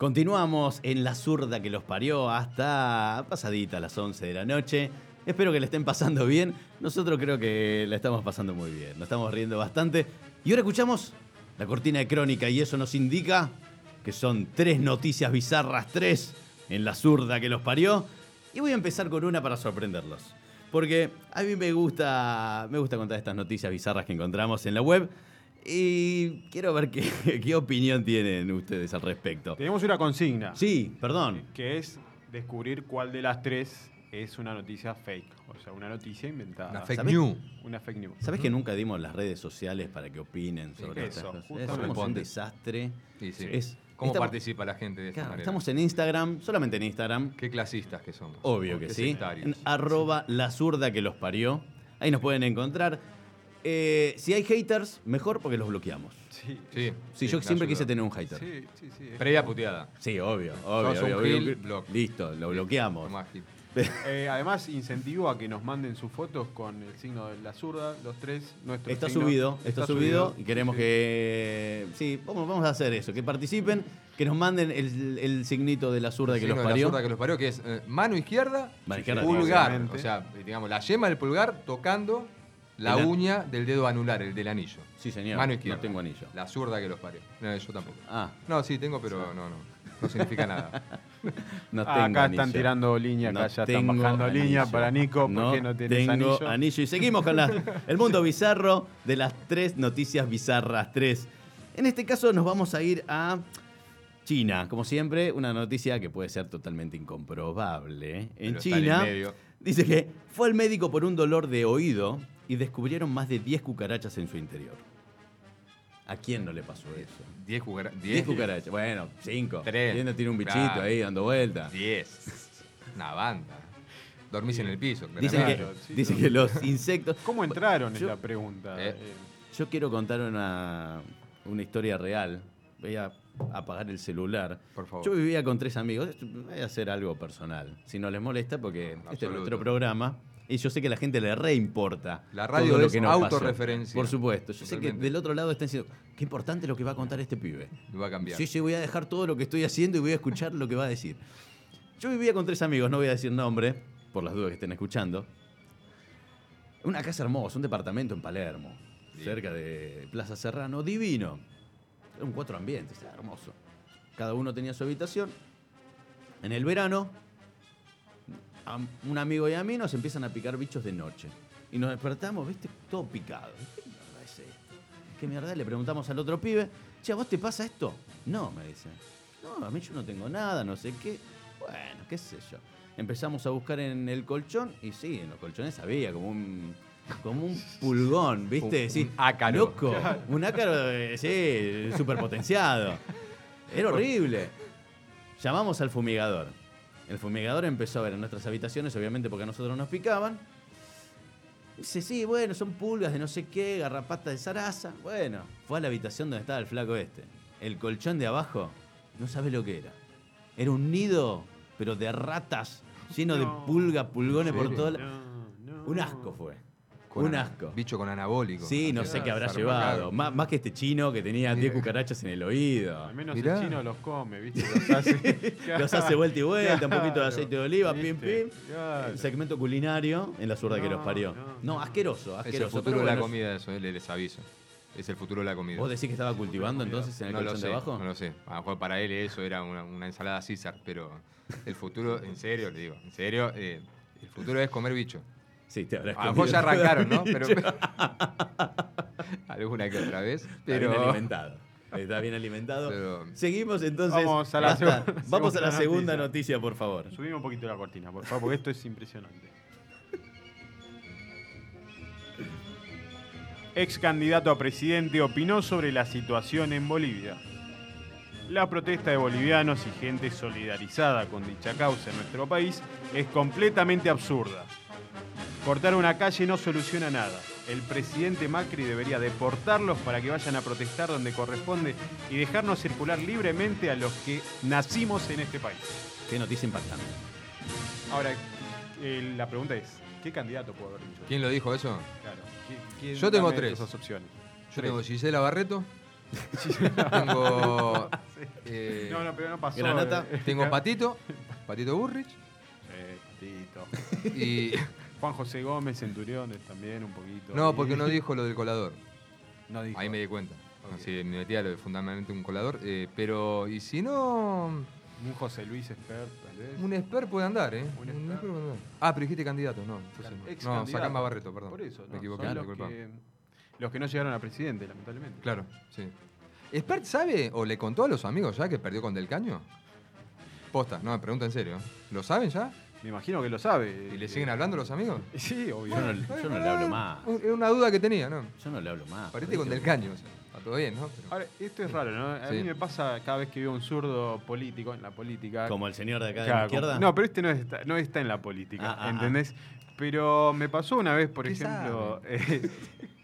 Continuamos en la zurda que los parió hasta pasadita las 11 de la noche. Espero que le estén pasando bien. Nosotros creo que la estamos pasando muy bien. Nos estamos riendo bastante. Y ahora escuchamos la cortina de crónica y eso nos indica que son tres noticias bizarras, tres en la zurda que los parió. Y voy a empezar con una para sorprenderlos. Porque a mí me gusta, me gusta contar estas noticias bizarras que encontramos en la web. Y quiero ver qué, [laughs] qué opinión tienen ustedes al respecto. Tenemos una consigna. Sí, perdón. Que es descubrir cuál de las tres es una noticia fake. O sea, una noticia inventada. Una fake ¿Sabés? news. Una fake news. ¿Sabes que nunca dimos las redes sociales para que opinen sobre eso, estas cosas? Somos un desastre. Sí, sí. Es- ¿Cómo estamos- participa la gente de esta Claro, manera? estamos en Instagram, solamente en Instagram. Qué clasistas que somos. Obvio que sí. En arroba la zurda que los parió. Ahí nos pueden encontrar. Eh, si hay haters, mejor porque los bloqueamos. Sí. Sí, Sí, sí, yo siempre ayuda. quise tener un hater. Sí, sí, sí. Previa puteada. Sí, obvio, obvio. Sos un obvio, obvio. gil, block. Listo, lo bloqueamos. Gil. [laughs] Eh, además, incentivo a que nos manden sus fotos con el signo de la zurda, los tres. Nuestro Está signo. subido, está, subido, y queremos Sí. que. Sí, vamos, vamos a hacer eso, que participen, que nos manden el, el signito de la zurda que Signo los de la parió. zurda que los parió, que es eh, mano izquierda, Mano izquierda, pulgar. O sea, digamos, la yema del pulgar tocando la El an- uña del dedo anular, el del anillo. Sí, señor. Mano izquierda. No tengo anillo. La zurda que los parió. No, yo tampoco. Ah, No, sí, tengo, pero no, no. No significa nada. [laughs] no Ah, tengo acá anillo. están tirando línea, acá No ya están bajando anillo. línea para Nico. ¿Por qué no tienes tengo anillo? Y seguimos con la- el mundo bizarro de las tres noticias bizarras. Tres. En este caso nos vamos a ir a China. Como siempre, una noticia que puede ser totalmente incomprobable. En Pero China dice que fue al médico por un dolor de oído y descubrieron más de 10 cucarachas en su interior. ¿A quién no le pasó eso? 10 cucara- 10 10 cucarachas. Bueno, 5. Tres. tiene un bichito Claro. ahí dando vuelta. 10. Una banda. Dormís en el piso. Dicen que, sí, dicen no. que los insectos. [laughs] ¿Cómo entraron? Yo- es la pregunta. Eh. Eh, Yo quiero contar una, una historia real. Voy a apagar el celular. Por favor. Yo vivía con tres amigos. Voy a hacer algo personal. Si no les molesta, porque este es nuestro programa. Y yo sé que a la gente le reimporta. La radio todo lo es que nos pasó. autorreferencia. Por supuesto. Yo sé que del otro lado están diciendo, qué importante lo que va a contar este pibe. Lo va a cambiar. Sí, sí, voy a dejar todo lo que estoy haciendo y voy a escuchar lo que va a decir. Yo vivía con tres amigos, no voy a decir nombre, por las dudas que estén escuchando. Una casa hermosa, un departamento en Palermo, cerca de Plaza Serrano, divino. Eran cuatro ambientes, era hermoso. Cada uno tenía su habitación. En el verano, a un amigo y a mí nos empiezan a picar bichos de noche. Y nos despertamos, viste, todo picado. ¿Qué mierda es esto? ¿Qué mierda? Le preguntamos al otro pibe, che, ¿a vos te pasa esto? No, me dice. No, a mí yo no tengo nada, no sé qué. Bueno, qué sé yo. Empezamos a buscar en el colchón y sí, en los colchones había como un como un pulgón, ¿viste? Un- Sí, un ácaro. Loco, un ácaro, sí, superpotenciado. Era horrible. Llamamos al fumigador. El fumigador empezó a ver en nuestras habitaciones, obviamente porque a nosotros nos picaban. Dice, sí, bueno, son pulgas de no sé qué, garrapata de zaraza. Bueno, fue a la habitación donde estaba el flaco este. el colchón de abajo, no sabés lo que era. Era un nido, pero de ratas, lleno de No. pulga, pulgones ¿En por todo. la- No, no. Un asco fue. Con un asco. Bicho con anabólico. Sí, no sé qué habrá llevado. Má- Más, que este chino que tenía 10 cucarachas en el oído. Al menos Mirá. el chino los come, ¿viste? [laughs] Los hace, [laughs] Los hace vuelta y vuelta, un poquito de aceite de oliva, pim, ¿viste? pim. Claro. El segmento culinario en la zurda que los parió. no, No, asqueroso, Es el asqueroso. futuro de la bueno, comida, eso, eh, les aviso. Es el futuro de la comida. ¿Vos decís que estaba cultivando entonces en el no lo colchón sé, de abajo? no lo sé. A lo mejor para él eso era una, una ensalada César, pero el futuro, en serio, le digo, en serio, eh, el futuro es comer bicho. Sí, te habrás A lo mejor comido ya arrancaron, ¿no? Pero, [laughs] alguna que otra vez. Está Pero bien alimentado. Está bien alimentado. [laughs] Pero- Seguimos entonces. Vamos a la segunda- [laughs] Vamos a la segunda segunda noticia. noticia, por favor. Subimos un poquito la cortina, por favor, porque esto es impresionante. Ex candidato a presidente opinó sobre la situación en Bolivia. La protesta de bolivianos y gente solidarizada con dicha causa en nuestro país es completamente absurda. Cortar una calle no soluciona nada. El presidente Macri debería deportarlos para que vayan a protestar donde corresponde y dejarnos circular libremente a los que nacimos en este país. Qué noticia impactante. Ahora, eh, la pregunta es, ¿qué candidato puede haber dicho? ¿Quién lo dijo eso? Claro. ¿qui- quién- Yo tengo tres. Esas opciones. Yo Tres. tengo Gisela Barreto. [laughs] tengo. eh, No, no, pero no pasó. Granata. eh. Tengo Patito. Patito Burrich. Sí, Patito. Y. Juan José Gómez, Centuriones también, un poquito. No, ahí. porque no dijo lo del colador. No dijo. Ahí me di cuenta. Ok. Así me metía lo de fundamentalmente un colador. eh, pero, y si no. Un José Luis Esper, tal vez. Un expert puede andar, ¿eh? Un puede andar. Ah, pero dijiste candidato, no. entonces no. Ex no, candidato. sacame a Barreto, perdón. Por eso, me no, equivoqué, son me los disculpa. que, los que no llegaron a presidente, lamentablemente. Claro, sí. ¿Expert sabe o le contó a los amigos ya que perdió con Del Caño? Posta, no, me pregunta en serio. ¿eh? ¿Lo saben ya? Me imagino que lo sabe. ¿Y le siguen hablando los amigos? [laughs] Sí, obvio. Yo no, yo no le hablo más. Es una duda que tenía, ¿no? Yo no le hablo más. Parece con Del Caño. o sea, está todo bien, ¿no? Pero- Ahora, esto es raro, ¿no? A Sí. mí me pasa cada vez que veo un zurdo político en la política. Como el señor de acá de Claro, la izquierda. como- No, pero este no está, no está en la política, Ah, ah, ah. ¿entendés? Pero me pasó una vez, por ¿Qué ejemplo, [laughs] eh,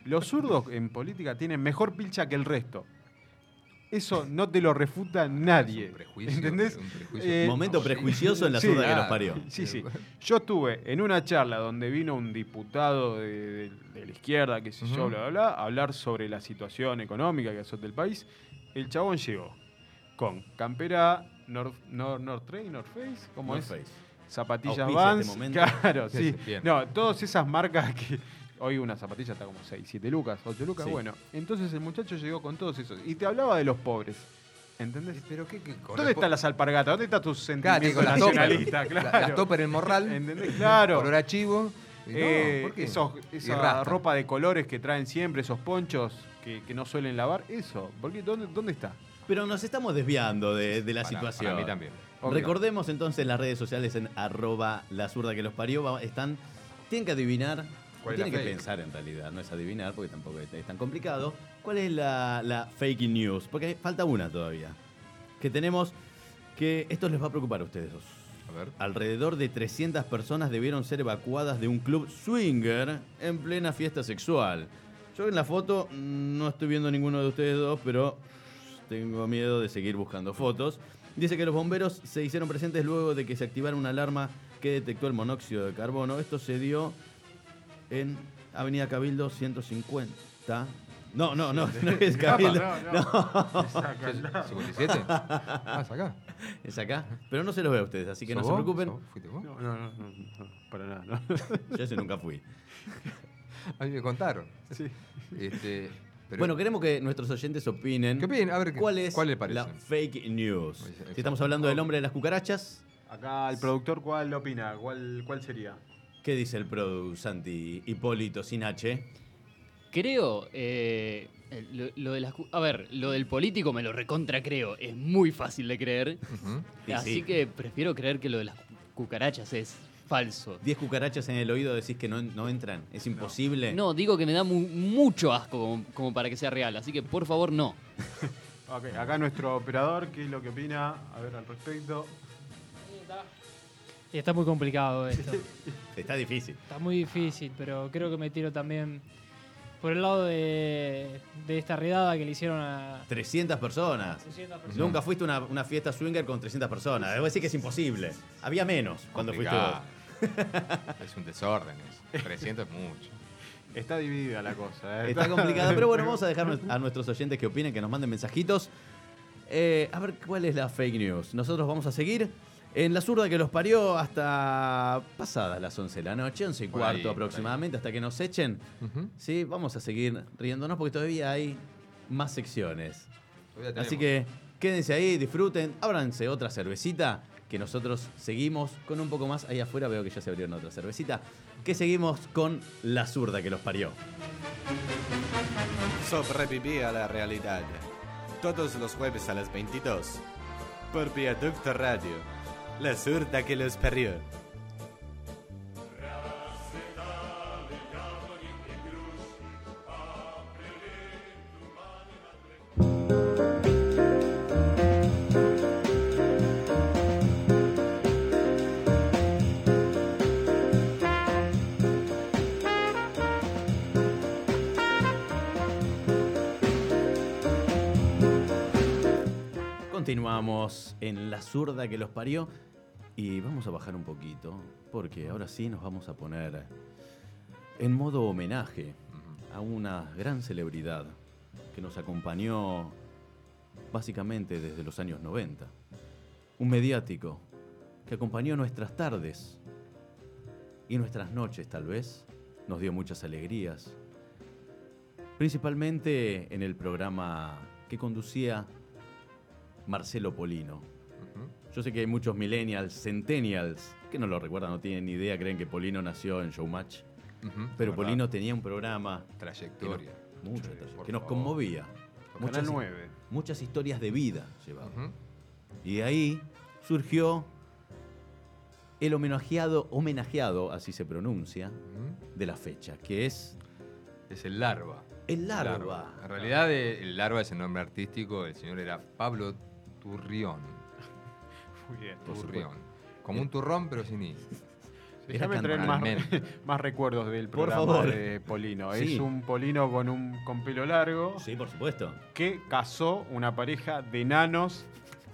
los zurdos en política tienen mejor pilcha que el resto. Eso no te lo refuta nadie. Es un prejuicio, ¿Entendés? un prejuicio. Eh, Momento prejuicioso en la Sí, zurda que claro. los parió. Sí, sí. Yo estuve en una charla donde vino un diputado de, de- de la izquierda, qué sé yo, bla, bla, bla, a hablar sobre la situación económica que azota el país. El chabón llegó con campera North, North, North Train, North Face, ¿cómo North es? Face. Zapatillas Auspicia Vans. este. [laughs] Claro, sí. No, todas esas marcas que. Hoy una zapatilla está como 6, 7 lucas, 8 lucas. Sí. Bueno, entonces el muchacho llegó con todos esos. Y te hablaba de los pobres. ¿Entendés? ¿Pero qué, qué ¿Dónde están las alpargatas? ¿Dónde está tu Claro, sentimiento topper. nacionalista? La- Claro. Las topper en morral. ¿Entendés? Claro. Olor a chivo. No, Eh, ¿por qué? esos- esa ropa de colores que traen siempre, esos ponchos que, que no suelen lavar, eso. ¿Por qué? ¿Dónde, dónde está? Pero nos estamos desviando de, de la Para- situación. Para mí también. Obvio. Recordemos entonces las redes sociales en arroba la zurda que los parió. Están, tienen que adivinar, ¿Cuál la que fake? pensar en realidad, no es adivinar porque tampoco es, es tan complicado. ¿Cuál es la, la fake news? Porque falta una todavía. Que tenemos que esto les va a preocupar a ustedes dos. A ver. Alrededor de 300 personas debieron ser evacuadas de un club swinger en plena fiesta sexual. Yo en la foto mm, no estoy viendo ninguno de ustedes dos, pero tengo miedo de seguir buscando fotos. Dice que los bomberos se hicieron presentes luego de que se activara una alarma que detectó el monóxido de carbono. Esto se dio en Avenida Cabildo 150. No, no, no, no es Cabildo. No, no. Sácala. ¿57? Ah, es acá. Es acá. Pero no se los veo a ustedes, así que no ¿Sos se preocupen. ¿Sos- ¿Fuiste vos? No, no, no, no, no, para nada. No. Yo ese nunca fui. A mí me contaron. Sí. Este, pero- Bueno, queremos que nuestros oyentes opinen. ¿Qué opinen? A ver, ¿qué- ¿Cuál es cuál le parece? la fake news? Si estamos hablando del hombre de las cucarachas, Acá el productor, ¿cuál opina? ¿Cuál, cuál sería? ¿Qué dice el produ Santi Hipólito sin H? Creo, eh, lo, lo de las... A ver, lo del político me lo recontra creo. Es muy fácil de creer. Así sí. que prefiero creer que lo de las cu- cucarachas es falso. 10 cucarachas en el oído decís que no, no entran. Es imposible. No, digo que me da mu- mucho asco como, como para que sea real. Así que por favor, no. [laughs] Ok, acá nuestro operador, ¿qué es lo que opina? A ver, al respecto. Y está muy complicado esto. [laughs] Está difícil. Está muy difícil, pero creo que me tiro también por el lado de, de esta redada que le hicieron a 300 personas. 300 personas. Nunca fuiste a una, una fiesta swinger con 300 personas. Debo decir que es imposible. Había menos cuando fuiste vos. [laughs] Es un desorden. eso. 300 es mucho. Está dividida la cosa. ¿eh? Está complicado, pero bueno, [laughs] vamos a dejar a nuestros oyentes que opinen, que nos manden mensajitos. Eh, a ver cuál es la fake news. Nosotros vamos a seguir en la zurda que los parió hasta pasadas las 11 de la noche, 11 y cuarto ahí, aproximadamente, hasta que nos echen. Sí, vamos a seguir riéndonos porque todavía hay más secciones. Así que quédense ahí, disfruten, ábranse otra cervecita, que nosotros seguimos con un poco más. Ahí afuera veo que ya se abrieron otra cervecita. Que seguimos con la zurda que los parió. Sobrevivir a la realidad. Todos los jueves a las 22. Por Viaducto Radio. La zurda que los parió. Continuamos en la zurda que los parió y vamos a bajar un poquito porque ahora sí nos vamos a poner en modo homenaje a una gran celebridad que nos acompañó básicamente desde los años 90. Un mediático que acompañó nuestras tardes y nuestras noches tal vez, nos dio muchas alegrías, principalmente en el programa que conducía Marcelo Polino. Yo sé que hay muchos millennials, centennials, que no lo recuerdan, no tienen ni idea, creen que Polino nació en Showmatch. Pero verdad. Polino tenía un programa Trayectoria. que nos, Sí, trayectoria, que nos conmovía. Canal 9. muchas historias de vida llevaba. Y de ahí surgió el homenajeado, homenajeado, así se pronuncia, de la fecha, que es Es el larva. el larva. En realidad, el larva es el nombre artístico. El señor era Pablo Turrión. Muy bien. Turrión. Como un turrón, pero sin i. Déjame traer [laughs] más, recuerdos del Por programa favor. de Polino. Sí. Es un Polino con un con pelo largo Sí, por supuesto. que casó una pareja de nanos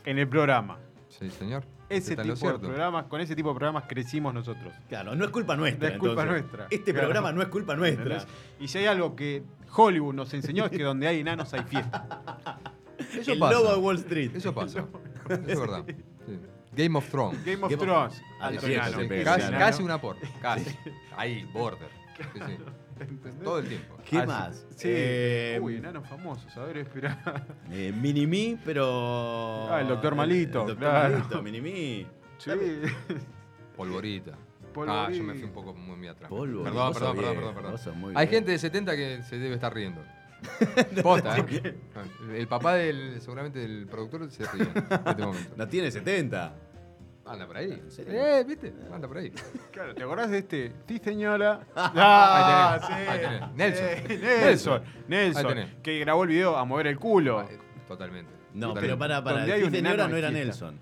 en el programa. Sí, señor. Ese tipo de programas, con ese tipo de programas crecimos nosotros. Claro, no es culpa nuestra. No es culpa entonces. nuestra. Este Claro. programa no es culpa nuestra. ¿Entendés? Y si hay algo que Hollywood nos enseñó es que donde hay enanos hay fiesta. [laughs] Eso el pasa. lobo de Wall Street. Eso pasa. [laughs] Eso es verdad. Sí. Game of Thrones. Game of Game Thrones. Alto. Casi, casi una por. Casi. Ahí, border. Sí, sí. [laughs] Todo el tiempo. ¿Qué Así- más? Sí. Eh, Uy, enanos famosos. A ver, espera. [laughs] eh, Minimi, pero. Ah, el Doctor Malito, El Doctor claro. Malito, Minimi. Sí. Polvorita. Polvorita. Ah, yo me fui un poco muy, muy atrás. Polvo, perdón, perdón, perdón, perdón, perdón. Hay bien. gente de 70 que se debe estar riendo. [laughs] Posta, ¿eh? El papá del, seguramente del productor se ríe en este momento. No tiene 70. Anda por ahí. serio? Eh, ¿viste? Anda por ahí. Claro, ¿te acordás de este? Sí, señora. [laughs] Ahí tenés, sí. ahí tenés. Nelson. [laughs] Sí, Nelson. Nelson. Ahí tenés. Que grabó el video a mover el culo. Eh, Totalmente. No, Totalmente. pero para, para. Donde El hay un Ciseñora enano no era. Nelson.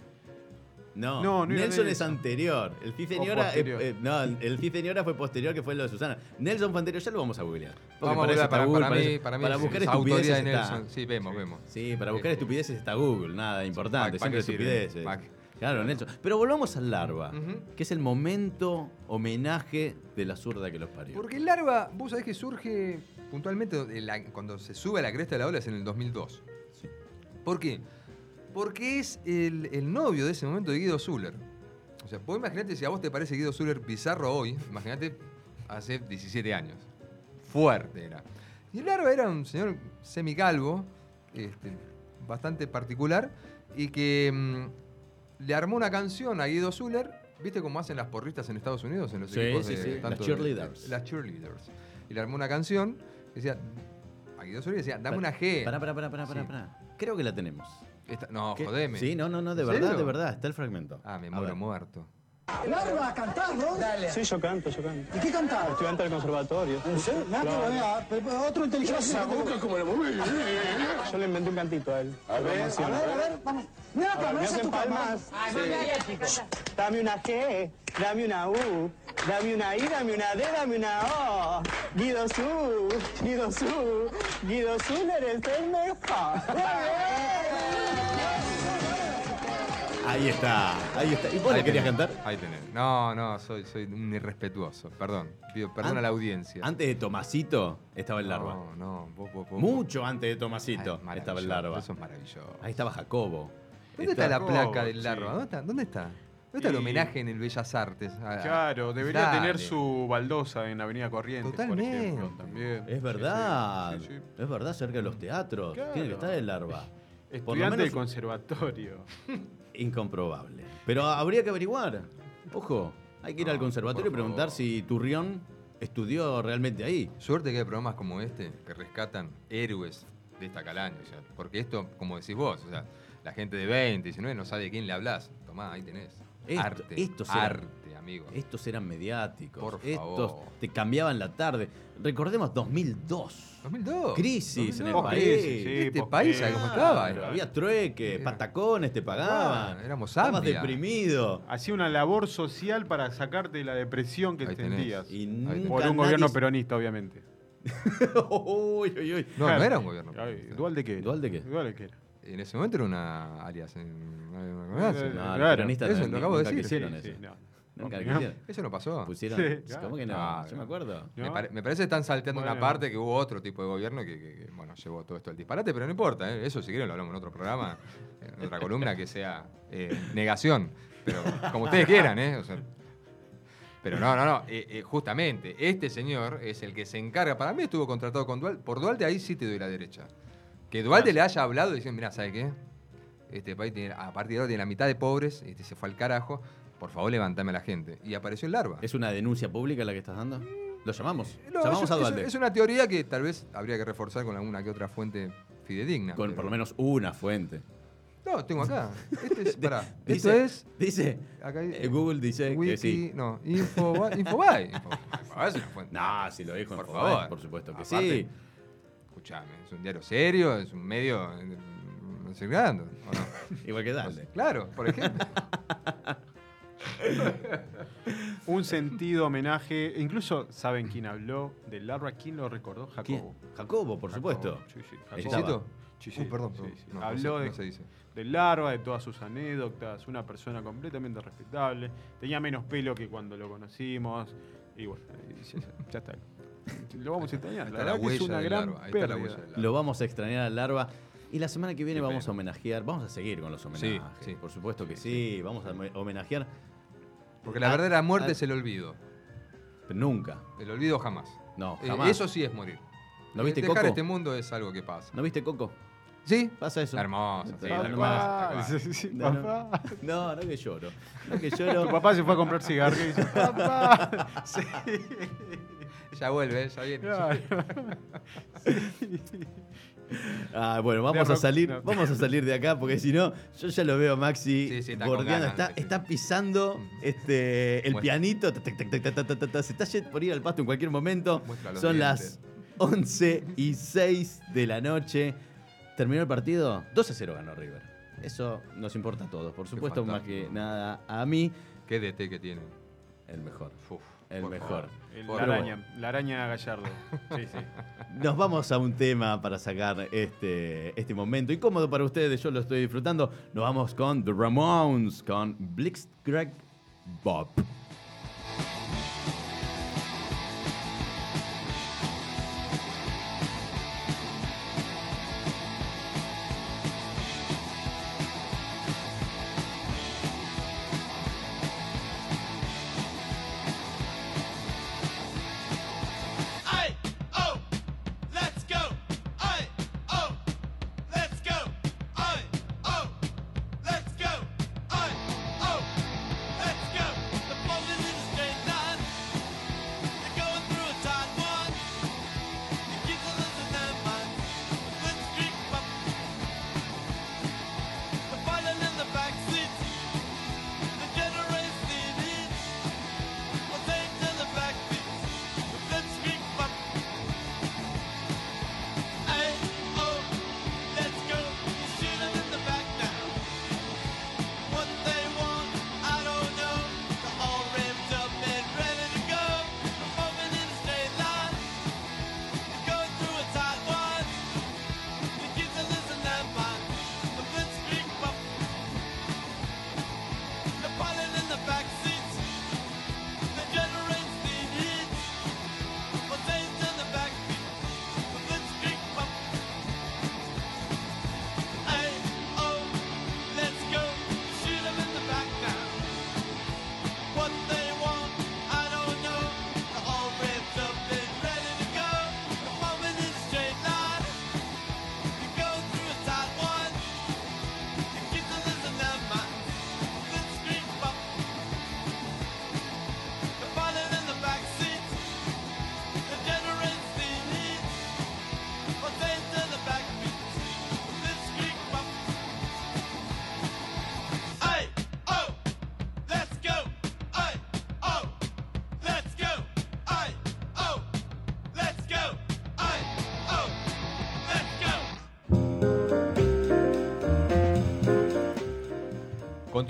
No, No, no era Nelson es anterior. El Ciseñora. posterior. no, el Ciseñora fue posterior, que fue lo de Susana. Nelson fue anterior, ya lo vamos a googlear. Vamos a para Google, para mí- para mí para es buscar de estupideces está. Nelson. Sí, vemos, vemos. Sí, para buscar Eh, estupideces está Google, nada importante, ¿para siempre qué sirve? estupideces. Claro, Nelson. Pero volvamos al larva, que es el momento homenaje de la zurda que los parió. Porque el larva, vos sabés que surge puntualmente la- cuando se sube a la cresta de la ola es en el 2002. Sí. ¿Por qué? Porque es el, el novio de ese momento de Guido Zuller. O sea, vos imaginate si a vos te parece Guido Zuller bizarro hoy, imagínate hace 17 años. Fuerte era. Y el larva era un señor semicalvo, este, bastante particular, y que mm, le armó una canción a Guido Zuller. ¿Viste cómo hacen las porristas en Estados Unidos? En los Sí, equipos sí, de- sí, las tanto de- cheerleaders. las cheerleaders. Y le armó una canción que decía. A Guido Zuller decía, dame una G. Pará, pará, pará, pará, pará, Sí. pará. Creo que la tenemos. Esta- no, ¿Qué? jodeme. Sí, no, no, no, de ¿En verdad, serio? de verdad, está el fragmento. Ah, me A muero ver. muerto. Larva, cantás vos. Dale. Sí, yo canto, yo canto. ¿Y qué cantás? Estudiante del conservatorio. ¿En serio? Nada, Claro. vea, pero otro inteligente. como la Yo le inventé un cantito a él. A ver, a ver, a ver, vamos. Mira, A ver, para ¿me hacen palmas? Dame una G, dame una U, Dame una I, dame una D, dame una O. Guido Su, Guido Su, Guido Su, eres el mejor. Ahí está, ahí está. ¿Y vos Ahí le querías cantar? Ahí tenés. No, no, soy, soy un irrespetuoso. Perdón. Pido perdón An- a la audiencia. Antes de Tomasito estaba el larva. No, no, vos, vos, vos. Mucho antes de Tomasito Ay, estaba el larva. Eso es maravilloso. Ahí estaba Jacobo. ¿Dónde está, la placa del sí. larva? ¿Dónde está? ¿Dónde está? ¿Dónde está el homenaje en el Bellas Artes? Claro, debería dale. tener su baldosa en Avenida Corrientes, por Totalmente. ejemplo. También. Es verdad, Sí, sí, sí. es verdad, cerca de los teatros. Claro. Tiene que estar el larva. Por lo Estudiante del menos conservatorio. [laughs] incomprobable. Pero habría que averiguar. Ojo, hay que ir No, al conservatorio y preguntar si Turrión estudió realmente ahí. Suerte que hay programas como este que rescatan héroes de esta calaña. o sea, porque esto, como decís vos, o sea, la gente de 20, 19 no sabe de quién le hablas. Tomá, ahí tenés. Esto- arte. estos eran- arte, amigo. Estos eran mediáticos. Por Estos favor. te cambiaban la tarde. Recordemos 2002. 2002. Crisis en el 2002. país. Crisis, sí, Este país, ¿sabes cómo Claro, estaba? había trueque, Era- patacones te pagaban. Ah, éramos Estabas deprimido. Hacía una labor social para sacarte de la depresión que sentías. Y tenés. nunca Por un gobierno peronista, obviamente. [laughs] uy, uy, uy. No, no era un gobierno. Ay, ¿Dual de qué? ¿Dual de qué? ¿Dual de qué era? En ese momento era una alias. En, ¿no Claro. peronistas Eso no- lo acabo de nunca decir. quisieron Sí, eso. sí, no. Nunca No, quisieron. Eso no pasó. Pusieron. Sí, claro. ¿Cómo que no? Ah, Yo me no. acuerdo. Me, ¿No? pare- me parece que están salteando una parte que hubo otro tipo de gobierno que, que- que, bueno, llevó todo esto al disparate, pero no importa, ¿eh? eso si quieren lo hablamos en otro programa, [laughs] en otra columna que sea eh, negación, pero como ustedes quieran, ¿eh? O sea, pero no, no, no, eh, eh, justamente, este señor es el que se encarga, para mí estuvo contratado con Dual, por Dualde ahí sí te doy la derecha. Que Dualde le haya hablado y diciendo, mira, ¿sabe qué? Este país tiene, a partir de ahora tiene la mitad de pobres, este se fue al carajo, por favor levántame a la gente. Y apareció el larva. ¿Es una denuncia pública la que estás dando? ¿Lo llamamos? No, llamamos es, a es- Dualde. es una teoría que tal vez habría que reforzar con alguna que otra fuente fidedigna. Con pero- por lo menos una fuente. No, tengo acá. Este es, [laughs] pará, esto es. dice, Acá eh, Google dice Wiki, que sí. No, Info, Infobay. Info- una [laughs] fuente. No, si lo dijo por favor. por supuesto que Aparte, sí. Escuchame, es un diario serio, es un medio. eh, No sé grande, ¿o no? [laughs] Igual que Dalde. Claro, por ejemplo. [laughs] Un sentido homenaje. Incluso, ¿saben quién habló del larva? ¿Quién lo recordó? ¿Quién? Jacobo. Jacobo, por supuesto. Jacobo, Sí, sí, Uh, perdón, sí, sí. No, no Habló se- de, no se dice. del larva, de todas sus anécdotas, una persona completamente respetable. Tenía menos pelo que cuando lo conocimos. Y bueno, ya está. Lo vamos a extrañar. La la que es huella una del gran larva, ahí está la huella. Lo vamos a extrañar al larva. Y la semana que viene Qué vamos a homenajear, vamos a seguir con los homenajes. sí. Por supuesto que sí, vamos a home- homenajear. Porque la Ah, verdadera muerte es el olvido. Nunca. El olvido jamás. No, Eh, jamás. Eso sí es morir. ¿No viste Dejar Coco? este mundo es algo que pasa. ¿No viste Coco? ¿Sí? Pasa eso. Hermoso. sí, Tal tal cual. cual, tal cual. sí, sí, No, no. papá. No, no que lloro. No que [laughs] lloro. Tu papá se fue a comprar cigarrillos y [laughs] dice, papá. Sí ya vuelve, ¿eh? ya viene. [laughs] Ah, bueno, vamos a salir, vamos a salir de acá porque si no, yo ya lo veo a Maxi sí, está bordeando, está, pisando mm. este, el pianito, se está por ir al pasto en cualquier momento. Son las 11 y 6 de la noche. Terminó el partido, 2 a 0 ganó River. Eso nos importa a todos, por supuesto, más que nada a mí. ¿Qué DT que tiene? El mejor. Uf. El por mejor. favor. El- la araña, la araña Gallardo. Sí, sí. Nos vamos a un tema para sacar este, este momento incómodo para ustedes, yo lo estoy disfrutando. Nos vamos con The Ramones, con Blitzkrieg Bob.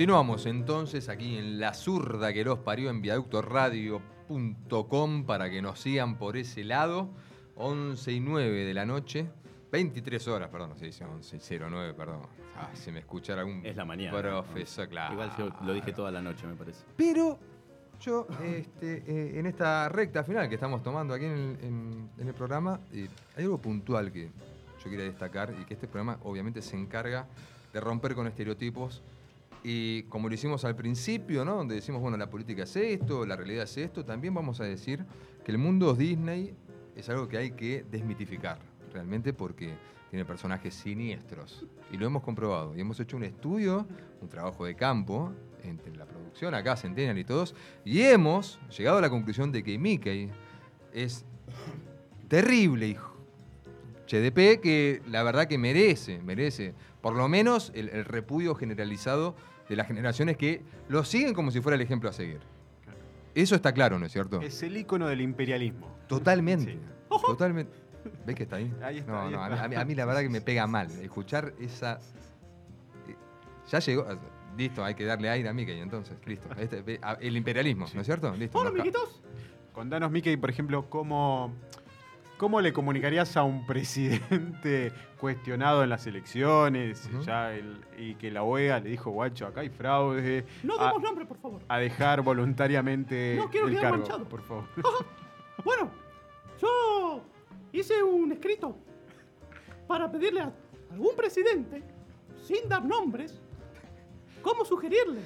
Continuamos entonces aquí en La Zurda que los parió en viaductoradio.com para que nos sigan por ese lado. 11 y 9 de la noche. 23 horas, perdón, se dice 11 y 09, perdón. Ah, se me escuchara algún Es la mañana. profesor, claro. Igual yo lo dije toda la noche, me parece. Pero yo, este, eh, en esta recta final que estamos tomando aquí en el, en- en el programa, eh, hay algo puntual que yo quería destacar y que este programa obviamente se encarga de romper con estereotipos. Y como lo hicimos al principio, ¿no? Donde decimos, bueno, la política es esto, la realidad es esto, también vamos a decir que el mundo Disney es algo que hay que desmitificar, realmente porque tiene personajes siniestros. Y lo hemos comprobado. Y hemos hecho un estudio, un trabajo de campo, entre la producción acá, Centennial y todos, y hemos llegado a la conclusión de que Mickey es terrible, hijo. HDP que la verdad que merece, merece por lo menos el, el repudio generalizado de las generaciones que lo siguen como si fuera el ejemplo a seguir. Eso está claro, ¿no es cierto? Es el icono del imperialismo. Totalmente. Totalmente. ¿Ves que está ahí? Ahí está, no, ahí no, a mí, está. a mí- a mí la verdad que me pega mal escuchar esa. eh, Ya llegó. Listo, hay que darle aire a Mickey entonces. Listo. [laughs] Este, el imperialismo, ¿no es cierto? Listo. Hola, amiguitos. Contanos, Mickey, por ejemplo, cómo, cómo le comunicarías a un presidente cuestionado en las elecciones ya el- y que la OEA le dijo, guacho, acá hay fraude, No a, demos nombre, por favor. a dejar voluntariamente No quiero el quedar cargo, manchado. por favor. [laughs] Bueno, yo hice un escrito para pedirle a algún presidente, sin dar nombres, cómo sugerirle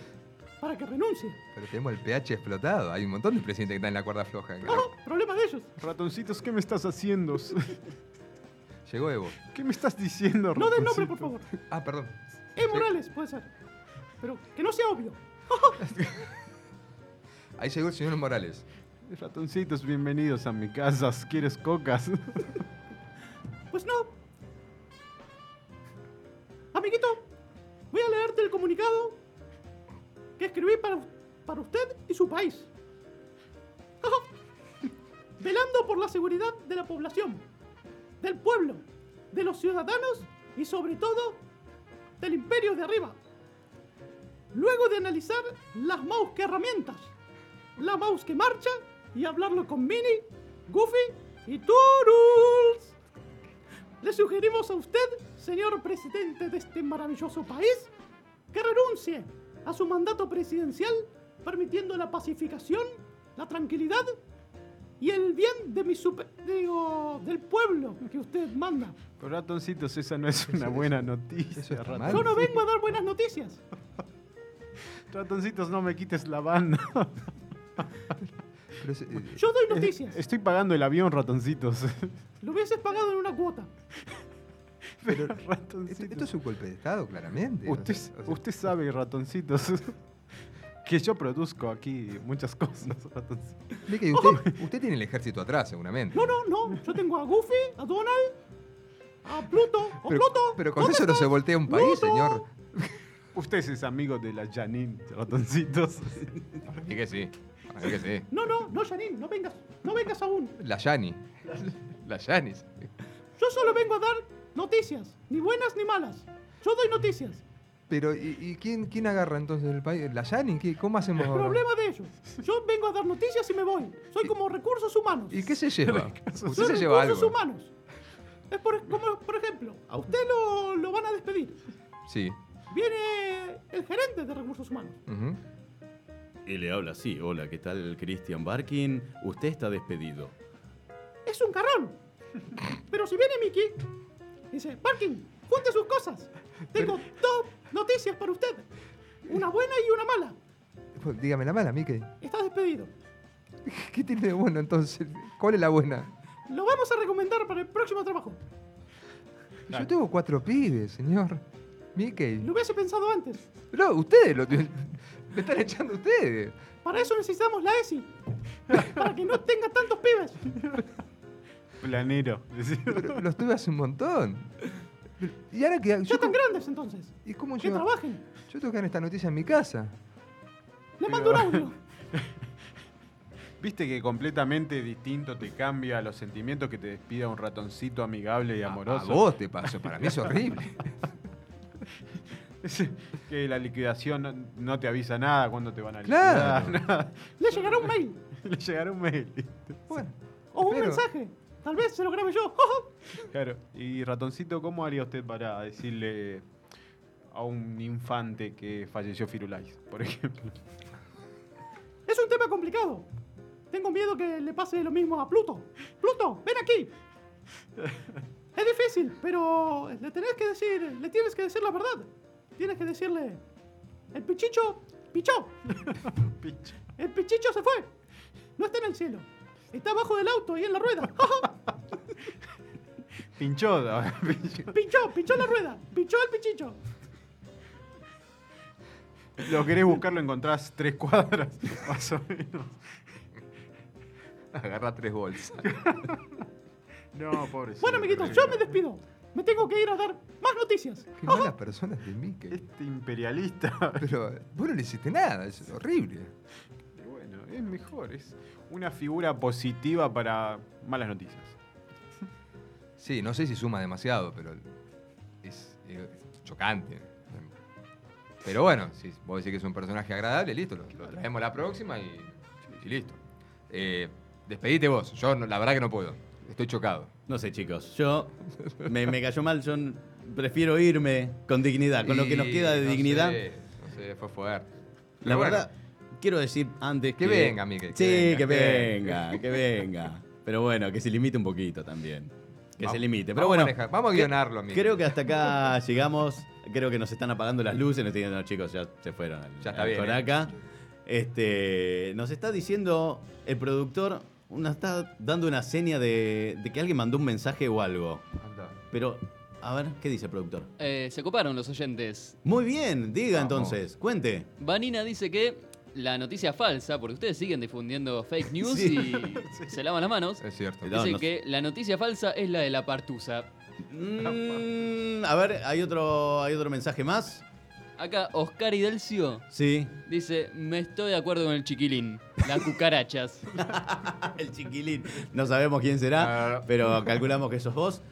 para que renuncie. Pero tenemos el pH explotado. Hay un montón de presidentes que están en la cuerda floja. Ah, problema de ellos. Ratoncitos, ¿qué me estás haciendo? [laughs] Llegó Evo. ¿Qué me estás diciendo, No den nombre, por favor. Ah, perdón. E. Morales, puede ser. Pero que no sea obvio. [laughs] Ahí llegó el señor Morales. Ratoncitos, bienvenidos a mi casa. ¿Quieres cocas? [laughs] Pues no. Amiguito, voy a leerte el comunicado que escribí para, para usted y su país. [laughs] Velando por la seguridad de la población, del pueblo, de los ciudadanos y sobre todo del imperio de arriba. Luego de analizar las mouse que herramientas, la mouse que marcha y hablarlo con Minnie, Goofy y Turtles. Le sugerimos a usted, señor presidente de este maravilloso país, que renuncie a su mandato presidencial, permitiendo la pacificación, la tranquilidad y el bien de mi super, digo, del pueblo que usted manda. Pero ratoncitos, esa no es una buena noticia. Yo no vengo a dar buenas noticias. [laughs] Ratoncitos, no me quites la banda. Pero es- eh, Yo doy noticias. Estoy pagando el avión, ratoncitos. Lo hubieses pagado en una cuota. [laughs] Pero esto, ratoncitos. esto es un golpe de Estado, claramente. Usted, O sea, o sea, usted sabe, ratoncitos, [laughs] que yo produzco aquí muchas cosas, ratoncitos. Mickey, usted, [laughs] usted tiene el ejército atrás, seguramente. No, no, no. Yo tengo a Goofy, a Donald, a Pluto, Pero, Pluto. pero con ¿dónde eso no se voltea un país, Pluto. señor. Usted es amigo de la Janine, ratoncitos. Y que sí. Que sí. No, no, no, Janine, no vengas. No vengas aún. La Yani. La Yanis. Yo solo vengo a dar noticias, ni buenas ni malas. Yo doy noticias. Pero, ¿y, y quién, quién agarra entonces el país? ¿La Yani? ¿Qué- ¿Cómo hacemos ahora? Problema de ellos. Yo vengo a dar noticias y me voy. Soy como recursos humanos. ¿Y qué se lleva? [laughs] Usted Soy se lleva recursos algo. humanos. Es por, como, por ejemplo, a usted lo, lo van a despedir. Sí. Viene el gerente de recursos humanos. Ujú. Y le habla así. Hola, ¿qué tal, Christian Barkin? Usted está despedido. Es un carrón. Pero si viene Mickey, dice, Parking, junte sus cosas. Tengo dos noticias para usted. Una buena y una mala. Pues, Dígame la mala, Mickey. Está despedido. ¿Qué tiene de bueno entonces? ¿Cuál es la buena? Lo vamos a recomendar para el próximo trabajo. Yo tengo cuatro pibes, señor. Mickey. Lo hubiese pensado antes. No, ustedes lo tienen- Me están echando ustedes. Para eso necesitamos la ESI. Para que no tenga tantos pibes. [laughs] Planero. Pero Los tuve hace un montón. ¿Y ahora qué? Ya Yo, están grandes entonces. ¿Y cómo Que yo? trabajen. Yo tengo que dar esta noticia en mi casa. Le mando un audio. [laughs] Viste que completamente distinto te cambia los sentimientos que te despida un ratoncito amigable y amoroso. A vos te pasó, para mí es horrible. [laughs] que la liquidación no, no te avisa nada cuando te van a liquidar. Claro. nada. Le llegará un mail [laughs] Le llegará un mail. Bueno, o un mensaje. Tal vez se lo grabe yo. [laughs] Claro. Y ratoncito, ¿cómo haría usted para decirle a un infante que falleció Firulais, por ejemplo? Es un tema complicado. Tengo miedo que le pase lo mismo a Pluto. Pluto, ven aquí. Es difícil, pero le tenés que decir, le tienes que decir la verdad. Tienes que decirle, el pichicho pichó. [laughs] El pichicho se fue. No está en el cielo. Está abajo del auto y en la rueda. [laughs] Pinchó. pinchó. Pinchó, pinchó la rueda. Pinchó el pichicho. Lo querés buscar, lo encontrás tres cuadras, [laughs] más o menos. agarra tres bolsas. [laughs] No, pobrecito. Bueno, amiguitos, yo me despido. Me tengo que ir a dar más noticias. Qué malas personas de Mickey. Este imperialista. Pero vos no le hiciste nada, es horrible. Bueno, es mejor, es una figura positiva para malas noticias. Sí, no sé si suma demasiado, pero es, eh, chocante. Pero bueno, si vos decís que es un personaje agradable, listo, lo, lo traemos la próxima y, y listo. Eh, despedite vos, yo no- la verdad que no puedo. Estoy chocado. No sé, chicos. Yo me, me cayó mal. Yo prefiero irme con dignidad, con lo que nos queda de no dignidad. sé, no sé, fue fuerte. La bueno, verdad, quiero decir antes Que que. venga, Miguel, que Sí, venga, que que venga, que venga. Pero bueno, que se limite un poquito también. Que Vamos- se limite. Pero vamos bueno. manejar, vamos a guionarlo, Miguel. Creo que hasta acá [laughs] llegamos. Creo que nos están apagando las luces. Nos están diciendo, no, chicos, ya se fueron al, Ya está al bien, ¿eh? Coraca. Este, nos está diciendo el productor, nos está dando una seña de, de que alguien mandó un mensaje o algo. Anda. Pero, a ver, ¿qué dice el productor? Eh, se coparon los oyentes. Muy bien, diga Vamos. entonces, cuente. Vanina dice que la noticia falsa, porque ustedes siguen difundiendo fake [laughs] news Sí. y se lavan las manos. Es cierto. No, Dice no- que la noticia falsa es la de la partusa. Mm, a ver, ¿hay otro, ¿hay otro mensaje más? Acá Oscar Idelcio Sí. dice, me estoy de acuerdo con el chiquilín. Las cucarachas. [laughs] el chiquilín. No sabemos quién será, Ah. pero calculamos que sos vos.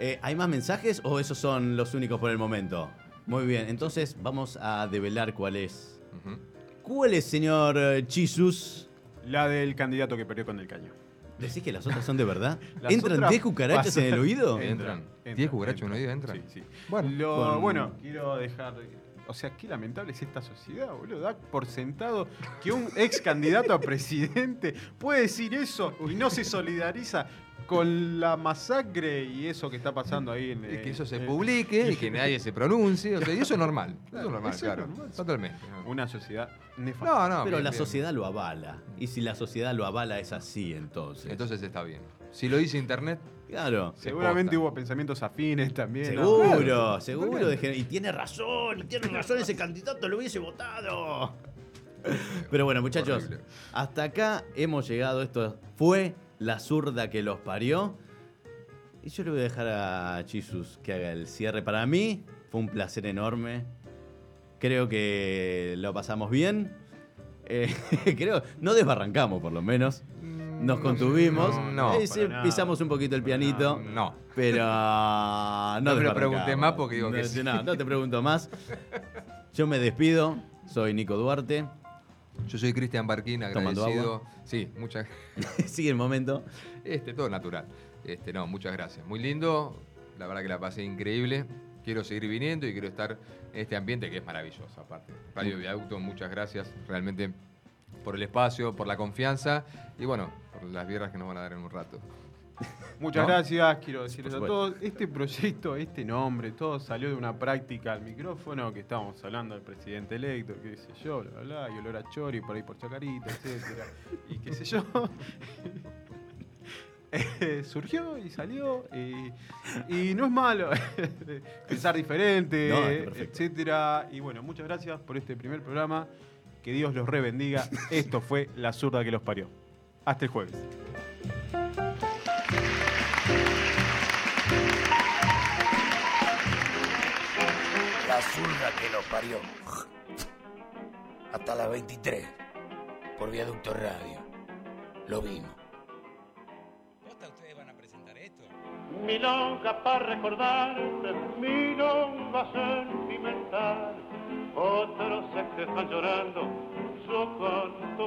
Eh, ¿Hay más mensajes o esos son los únicos por el momento? Muy bien, entonces vamos a develar cuál es. Ujú. ¿Cuál es, señor eh, Chisus? La del candidato que perdió con el caño. ¿Decís que las otras son de verdad? [laughs] Las ¿Entran otras 10 cucarachas en el oído? Entran. ¿Diez cucarachas en un oído entran? Sí, sí. Bueno, Lo- con- bueno, quiero dejar. O sea, qué lamentable es esta sociedad, boludo. Da por sentado que un ex candidato a presidente puede decir eso y no se solidariza con la masacre y eso que está pasando ahí en. Y que eso se en- publique y que nadie se pronuncie. O sea, y eso es normal. [laughs] Eso es normal, Eso es claro. normal. Totalmente. Una sociedad nefasta. No, no. Pero bien, la bien. sociedad lo avala. Y si la sociedad lo avala es así, entonces. Entonces está bien. Si lo dice internet, claro. Seguramente hubo pensamientos afines también. ¿no? Seguro, Claro, seguro. de y tiene razón, y tiene razón ese candidato, lo hubiese votado. [laughs] Pero bueno, muchachos, Horrible. hasta acá hemos llegado. Esto fue la zurda que los parió. Y yo le voy a dejar a Chisus que haga el cierre. Para mí fue un placer enorme. Creo que lo pasamos bien. [laughs] Eh, creo, no desbarrancamos por lo menos. Nos contuvimos. no, no, Eh, sí, pisamos un poquito el pianito. no. Pero [laughs] no, No lo desbarrancamos. pregunté más porque digo que no, sí. No, no te pregunto más. [laughs] Yo me despido. Soy Nico Duarte. Yo soy Cristian Barquín, Tomando agradecido. Sí, muchas [laughs] Sigue el momento. Este, todo natural. Este, no, muchas gracias. Muy lindo. La verdad que la pasé increíble. Quiero seguir viniendo y quiero estar en este ambiente que es maravilloso, aparte. Radio Viaducto, muchas gracias realmente por el espacio, por la confianza y bueno, por las birras que nos van a dar en un rato. Muchas ¿No? gracias, quiero decirles a todos, este proyecto, este nombre, todo salió de una práctica al micrófono que estábamos hablando del presidente electo, qué sé yo, bla, bla, bla, y olor a chori por ahí por Chacarita, etcétera, y qué sé yo. [laughs] Eh, surgió y salió y, y no es malo [laughs] pensar diferente, No, es perfecto. etcétera. Y bueno, muchas gracias por este primer programa. Que Dios los rebendiga. [laughs] Esto fue La zurda que los parió. Hasta el jueves. zurda que lo parió. Hasta las 23, por Viaducto Radio. Lo vimos. ¿Posta ustedes van a presentar esto? Milonga para recordarte, mi milonga sentimental. Otros se quejan llorando, yo canto